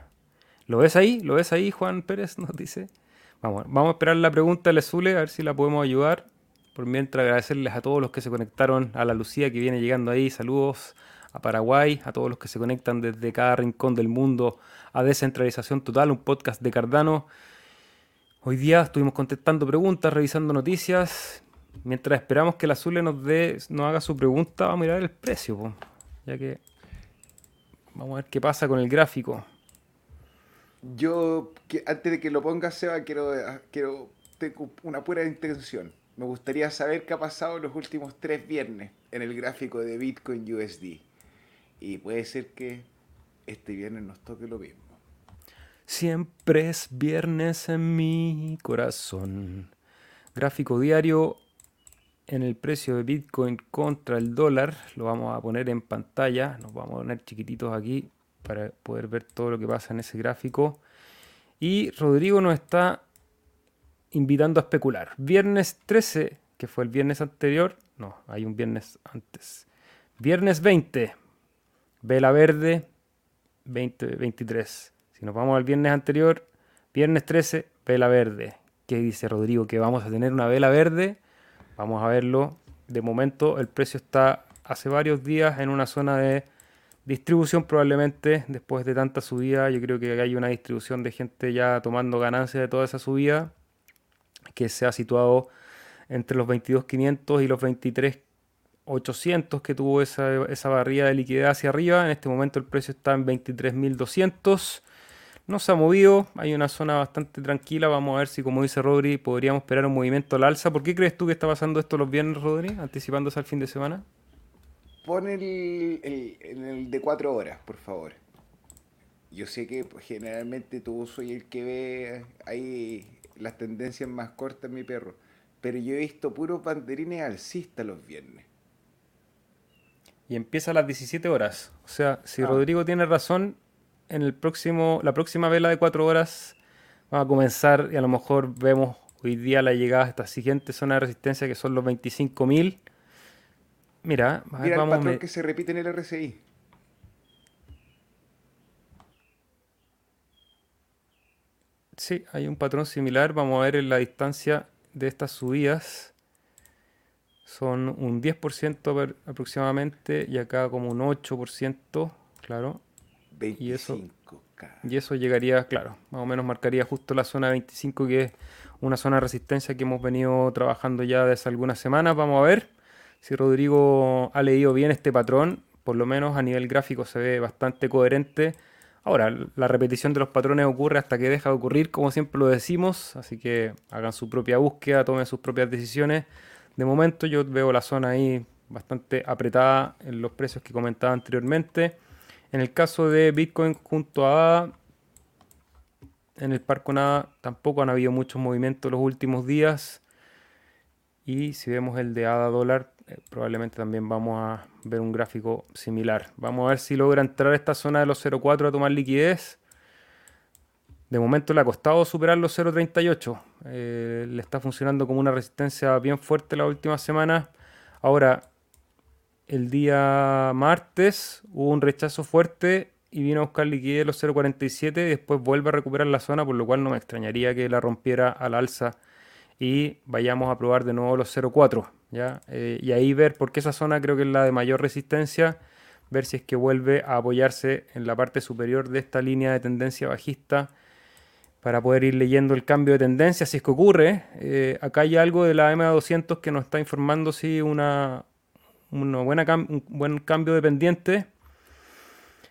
¿Lo ves ahí? ¿Lo ves ahí, Juan Pérez? Nos dice. Vamos, vamos a esperar la pregunta de Zule, a ver si la podemos ayudar. Por mientras agradecerles a todos los que se conectaron, a la Lucía que viene llegando ahí, saludos a Paraguay, a todos los que se conectan desde cada rincón del mundo a Descentralización Total, un podcast de Cardano. Hoy día estuvimos contestando preguntas, revisando noticias. Mientras esperamos que la Zule nos dé, nos haga su pregunta, vamos a mirar el precio, ya que vamos a ver qué pasa con el gráfico. Yo, antes de que lo ponga Seba, quiero, quiero, tengo una pura intención. Me gustaría saber qué ha pasado los últimos tres viernes en el gráfico de Bitcoin USD. Y puede ser que este viernes nos toque lo mismo. Siempre es viernes en mi corazón. Gráfico diario en el precio de Bitcoin contra el dólar. Lo vamos a poner en pantalla. Nos vamos a poner chiquititos aquí para poder ver todo lo que pasa en ese gráfico. Y Rodrigo nos está invitando a especular. Viernes 13, que fue el viernes anterior. No, hay un viernes antes. Viernes 20, vela verde, 2023. Si nos vamos al viernes anterior, viernes 13, vela verde. ¿Qué dice Rodrigo? Que vamos a tener una vela verde. Vamos a verlo. De momento el precio está hace varios días en una zona de distribución probablemente. Después de tanta subida, yo creo que hay una distribución de gente ya tomando ganancia de toda esa subida que se ha situado entre los 22.500 y los 23.800 que tuvo esa, esa barrida de liquidez hacia arriba. En este momento el precio está en 23.200. No se ha movido, hay una zona bastante tranquila. Vamos a ver si, como dice Rodri, podríamos esperar un movimiento al alza. ¿Por qué crees tú que está pasando esto los viernes, Rodri, anticipándose al fin de semana? Pon el, el de cuatro horas, por favor. Yo sé que pues, generalmente tú soy el que ve ahí las tendencias más cortas, mi perro. Pero yo he visto puros banderines alcistas los viernes. Y empieza a las 17 horas. O sea, si ah. Rodrigo tiene razón, en el próximo, la próxima vela de 4 horas va a comenzar y a lo mejor vemos hoy día la llegada a esta siguiente zona de resistencia que son los 25.000. Mira, Mira el patrón que se repite en el RSI. Sí, hay un patrón similar. Vamos a ver en la distancia de estas subidas. Son un 10% aproximadamente y acá como un 8%, claro. 25K. Y eso, y eso llegaría, claro, más o menos marcaría justo la zona 25 que es una zona de resistencia que hemos venido trabajando ya desde algunas semanas. Vamos a ver si Rodrigo ha leído bien este patrón. Por lo menos a nivel gráfico se ve bastante coherente Ahora, la repetición de los patrones ocurre hasta que deja de ocurrir, como siempre lo decimos, así que hagan su propia búsqueda, tomen sus propias decisiones. De momento yo veo la zona ahí bastante apretada en los precios que comentaba anteriormente. En el caso de Bitcoin junto a en el Parco Nada tampoco han habido muchos movimientos los últimos días. Y si vemos el de ADA dólar, eh, probablemente también vamos a ver un gráfico similar. Vamos a ver si logra entrar a esta zona de los 0.4 a tomar liquidez. De momento le ha costado superar los 0.38. Eh, le está funcionando como una resistencia bien fuerte la última semana. Ahora, el día martes hubo un rechazo fuerte y vino a buscar liquidez los 0.47 y después vuelve a recuperar la zona, por lo cual no me extrañaría que la rompiera al alza y vayamos a probar de nuevo los 0.4. ¿ya? Eh, y ahí ver, porque esa zona creo que es la de mayor resistencia, ver si es que vuelve a apoyarse en la parte superior de esta línea de tendencia bajista para poder ir leyendo el cambio de tendencia, si es que ocurre. Eh, acá hay algo de la MA200 que nos está informando si una, un buen cambio de pendiente.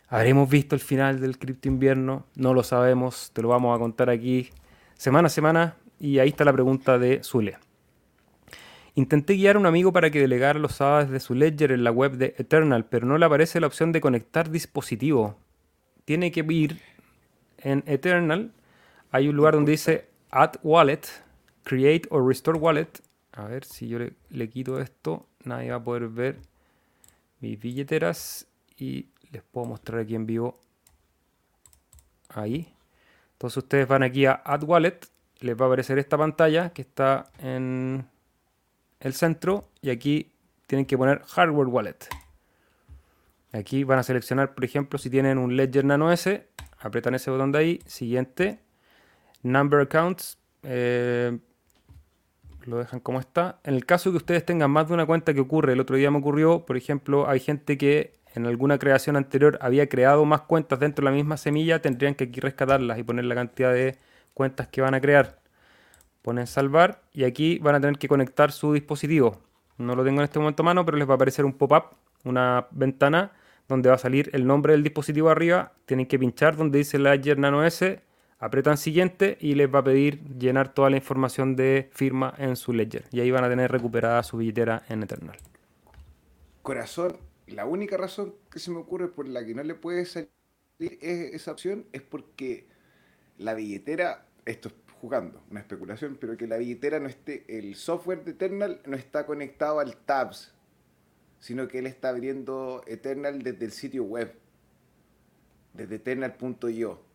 Habremos visto el final del cripto invierno, no lo sabemos, te lo vamos a contar aquí semana a semana y ahí está la pregunta de Zule. Intenté guiar a un amigo para que delegara los sábados de su ledger en la web de Eternal, pero no le aparece la opción de conectar dispositivo. Tiene que ir en Eternal. Hay un lugar donde dice Add Wallet, Create or Restore Wallet. A ver si yo le quito esto, nadie va a poder ver mis billeteras y les puedo mostrar aquí en vivo. Ahí. Entonces ustedes van aquí a Add Wallet les va a aparecer esta pantalla que está en el centro y aquí tienen que poner Hardware Wallet. Aquí van a seleccionar, por ejemplo, si tienen un Ledger Nano S, apretan ese botón de ahí, siguiente, Number Accounts, eh, lo dejan como está. En el caso que ustedes tengan más de una cuenta que ocurre, el otro día me ocurrió, por ejemplo, hay gente que en alguna creación anterior había creado más cuentas dentro de la misma semilla, tendrían que aquí rescatarlas y poner la cantidad de cuentas que van a crear. Ponen salvar y aquí van a tener que conectar su dispositivo. No lo tengo en este momento a mano, pero les va a aparecer un pop-up, una ventana donde va a salir el nombre del dispositivo arriba. Tienen que pinchar donde dice Ledger Nano S apretan siguiente y les va a pedir llenar toda la información de firma en su ledger. Y ahí van a tener recuperada su billetera en Eternal. Corazón, la única razón que se me ocurre por la que no le puede salir esa opción es porque la billetera, esto es jugando, una especulación, pero que la billetera no esté, el software de Eternal no está conectado al Tabs, sino que él está abriendo Eternal desde el sitio web, desde eternal.io.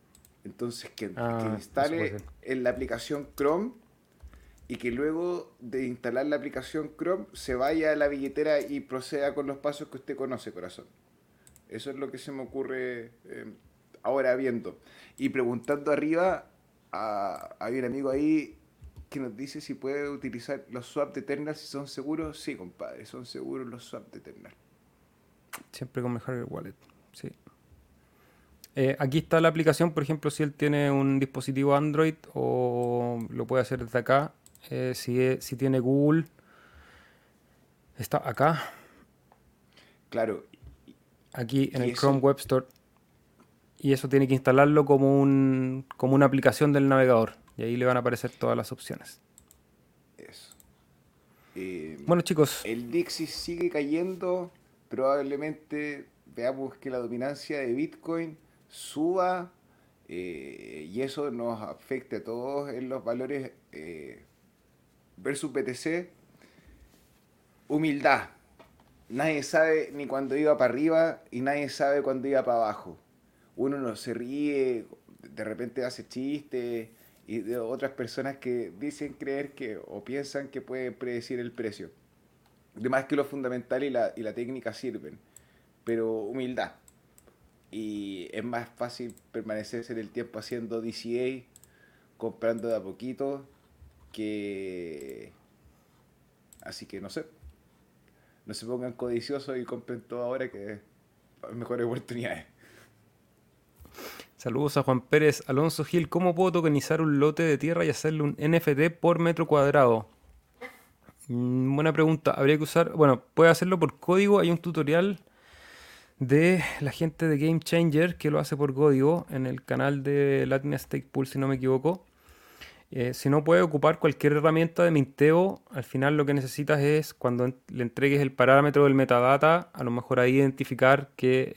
Entonces, que, ah, instale en la aplicación Chrome y que luego de instalar la aplicación Chrome se vaya a la billetera y proceda con los pasos que usted conoce, corazón. Eso es lo que se me ocurre eh, ahora viendo. Y preguntando arriba, hay un amigo ahí que nos dice si puede utilizar los swaps de Eternal si son seguros. Sí, compadre, son seguros los swaps de Eternal. Siempre con mejor el wallet, sí. Eh, aquí está la aplicación, por ejemplo, si él tiene un dispositivo Android o lo puede hacer desde acá. Eh, si, si tiene Google, está acá. Claro. Aquí en el Chrome Web Store. Y eso tiene que instalarlo como, un, como una aplicación del navegador. Y ahí le van a aparecer todas las opciones. Eso. Eh, bueno, chicos. El Dixie sigue cayendo. Probablemente veamos que la dominancia de Bitcoin suba eh, y eso nos afecte a todos en los valores eh, versus BTC. Humildad. Nadie sabe ni cuándo iba para arriba y nadie sabe cuándo iba para abajo. Uno no se ríe, de repente hace chistes y de otras personas que dicen creer que o piensan que pueden predecir el precio. Además que lo fundamental y la, y la técnica sirven, pero humildad y es más fácil permanecer en el tiempo haciendo DCA, comprando de a poquito, que... Así que no sé. No se pongan codiciosos y compren todo ahora que hay mejores oportunidades. Saludos a Juan Pérez. Alonso Gil, ¿cómo puedo tokenizar un lote de tierra y hacerle un NFT por metro cuadrado? Mm, buena pregunta. Habría que usar, bueno, puede hacerlo por código. Hay un tutorial de la gente de Game Changer, que lo hace por código en el canal de Latin Stake Pool, si no me equivoco. Eh, si no puede ocupar cualquier herramienta de minteo, al final lo que necesitas es cuando le entregues el parámetro del metadata, a lo mejor ahí identificar que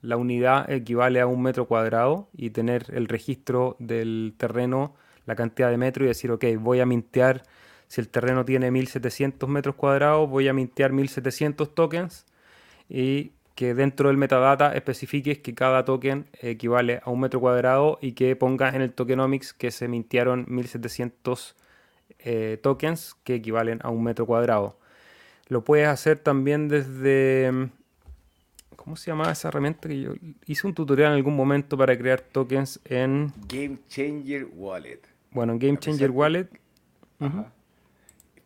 la unidad equivale a un metro cuadrado y tener el registro del terreno, la cantidad de metros y decir, ok, voy a mintear, si el terreno tiene 1700 metros cuadrados, voy a mintear 1700 tokens y que dentro del metadata especifiques que cada token equivale a un metro cuadrado y que pongas en el tokenomics que se mintieron 1700 eh, tokens que equivalen a un metro cuadrado. Lo puedes hacer también desde... ¿Cómo se llama esa herramienta que yo hice un tutorial en algún momento para crear tokens en... Game Changer Wallet. Bueno, en Game Changer Wallet...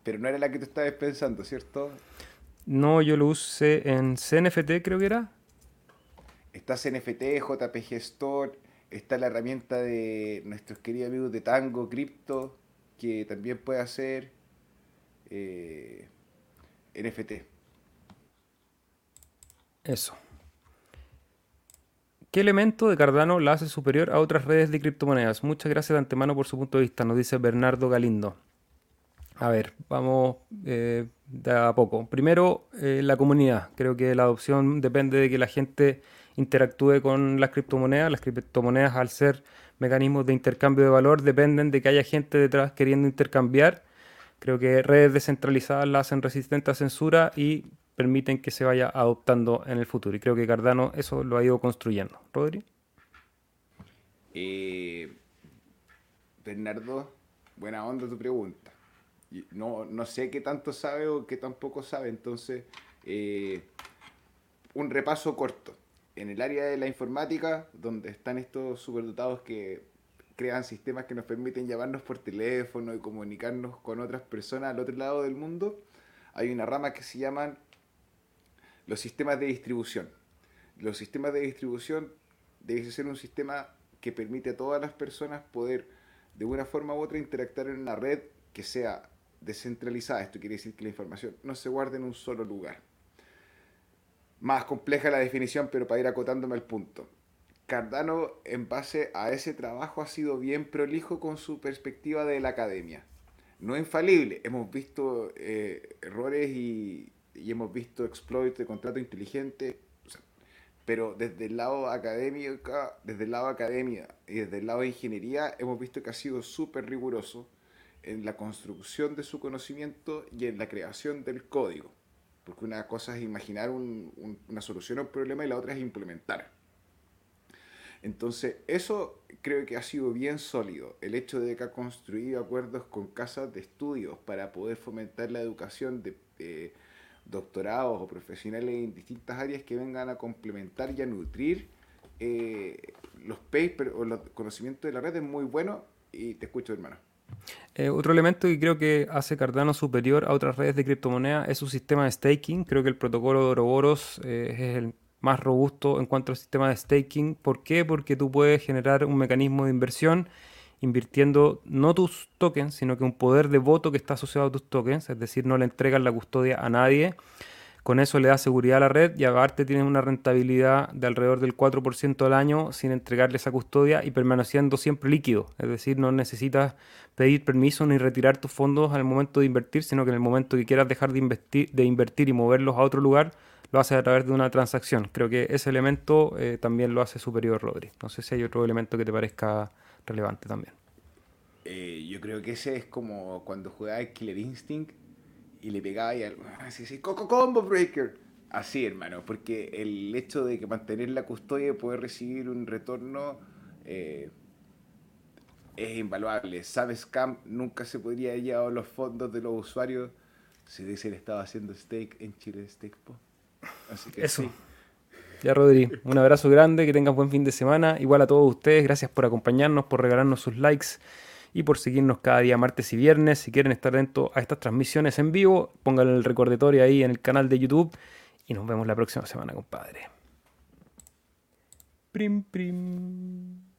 Pero no era la que tú estabas pensando, ¿cierto? No, yo lo usé en CNFT, creo que era. Está CNFT, JPG Store, está la herramienta de nuestros queridos amigos de Tango Crypto, que también puede hacer eh, NFT. Eso. ¿Qué elemento de Cardano la hace superior a otras redes de criptomonedas? Muchas gracias de antemano por su punto de vista, nos dice Bernardo Galindo. A ver, vamos eh, de a poco. Primero, eh, la comunidad. Creo que la adopción depende de que la gente interactúe con las criptomonedas. Las criptomonedas, al ser mecanismos de intercambio de valor, dependen de que haya gente detrás queriendo intercambiar. Creo que redes descentralizadas las hacen resistentes a censura y permiten que se vaya adoptando en el futuro. Y creo que Cardano eso lo ha ido construyendo. Rodri. Eh, Bernardo, buena onda tu pregunta no, no sé qué tanto sabe o qué tampoco sabe, entonces eh, un repaso corto. En el área de la informática, donde están estos superdotados que crean sistemas que nos permiten llamarnos por teléfono y comunicarnos con otras personas al otro lado del mundo, hay una rama que se llaman los sistemas de distribución. Los sistemas de distribución deben ser un sistema que permite a todas las personas poder de una forma u otra interactuar en una red que sea descentralizada. Esto quiere decir que la información no se guarde en un solo lugar. Más compleja la definición, pero para ir acotándome al punto. Cardano, en base a ese trabajo, ha sido bien prolijo con su perspectiva de la academia. No infalible, hemos visto eh, errores y, hemos visto exploits de contrato inteligente, pero desde el lado académico, desde el lado academia y desde el lado de ingeniería, hemos visto que ha sido súper riguroso en la construcción de su conocimiento y en la creación del código. Porque una cosa es imaginar una solución a un problema y la otra es implementar. Entonces, eso creo que ha sido bien sólido. El hecho de que ha construido acuerdos con casas de estudios para poder fomentar la educación de, doctorados o profesionales en distintas áreas que vengan a complementar y a nutrir eh, los papers o los conocimientos de la red es muy bueno y te escucho, hermano. Eh, otro elemento que creo que hace Cardano superior a otras redes de criptomonedas es su sistema de staking. Creo que el protocolo de Ouroboros eh, es el más robusto en cuanto al sistema de staking. ¿Por qué? Porque tú puedes generar un mecanismo de inversión invirtiendo no tus tokens, sino que un poder de voto que está asociado a tus tokens, es decir, no le entregas la custodia a nadie. Con eso le da seguridad a la red y aparte tienes una rentabilidad de alrededor del 4% al año sin entregarle esa custodia y permaneciendo siempre líquido. Es decir, no necesitas pedir permiso ni retirar tus fondos al momento de invertir, sino que en el momento que quieras dejar de, de invertir y moverlos a otro lugar, lo haces a través de una transacción. Creo que ese elemento eh, también lo hace superior, Rodri. No sé si hay otro elemento que te parezca relevante también. Eh, yo creo que ese es como cuando jugaba Killer Instinct y le pegaba y algo, así, así, Coco Combo Breaker. Así, hermano, porque el hecho de que mantener la custodia y poder recibir un retorno eh, es invaluable. Sabes Scam nunca se podría haber llevado los fondos de los usuarios si hubiesen estado haciendo stake en Chile Stake Así que Eso. Ya, Rodri, un abrazo grande, que tengan buen fin de semana. Igual a todos ustedes, gracias por acompañarnos, por regalarnos sus likes y por seguirnos cada día martes y viernes. Si quieren estar dentro a estas transmisiones en vivo, pónganle el recordatorio ahí en el canal de YouTube y nos vemos la próxima semana, compadre. Prim, prim.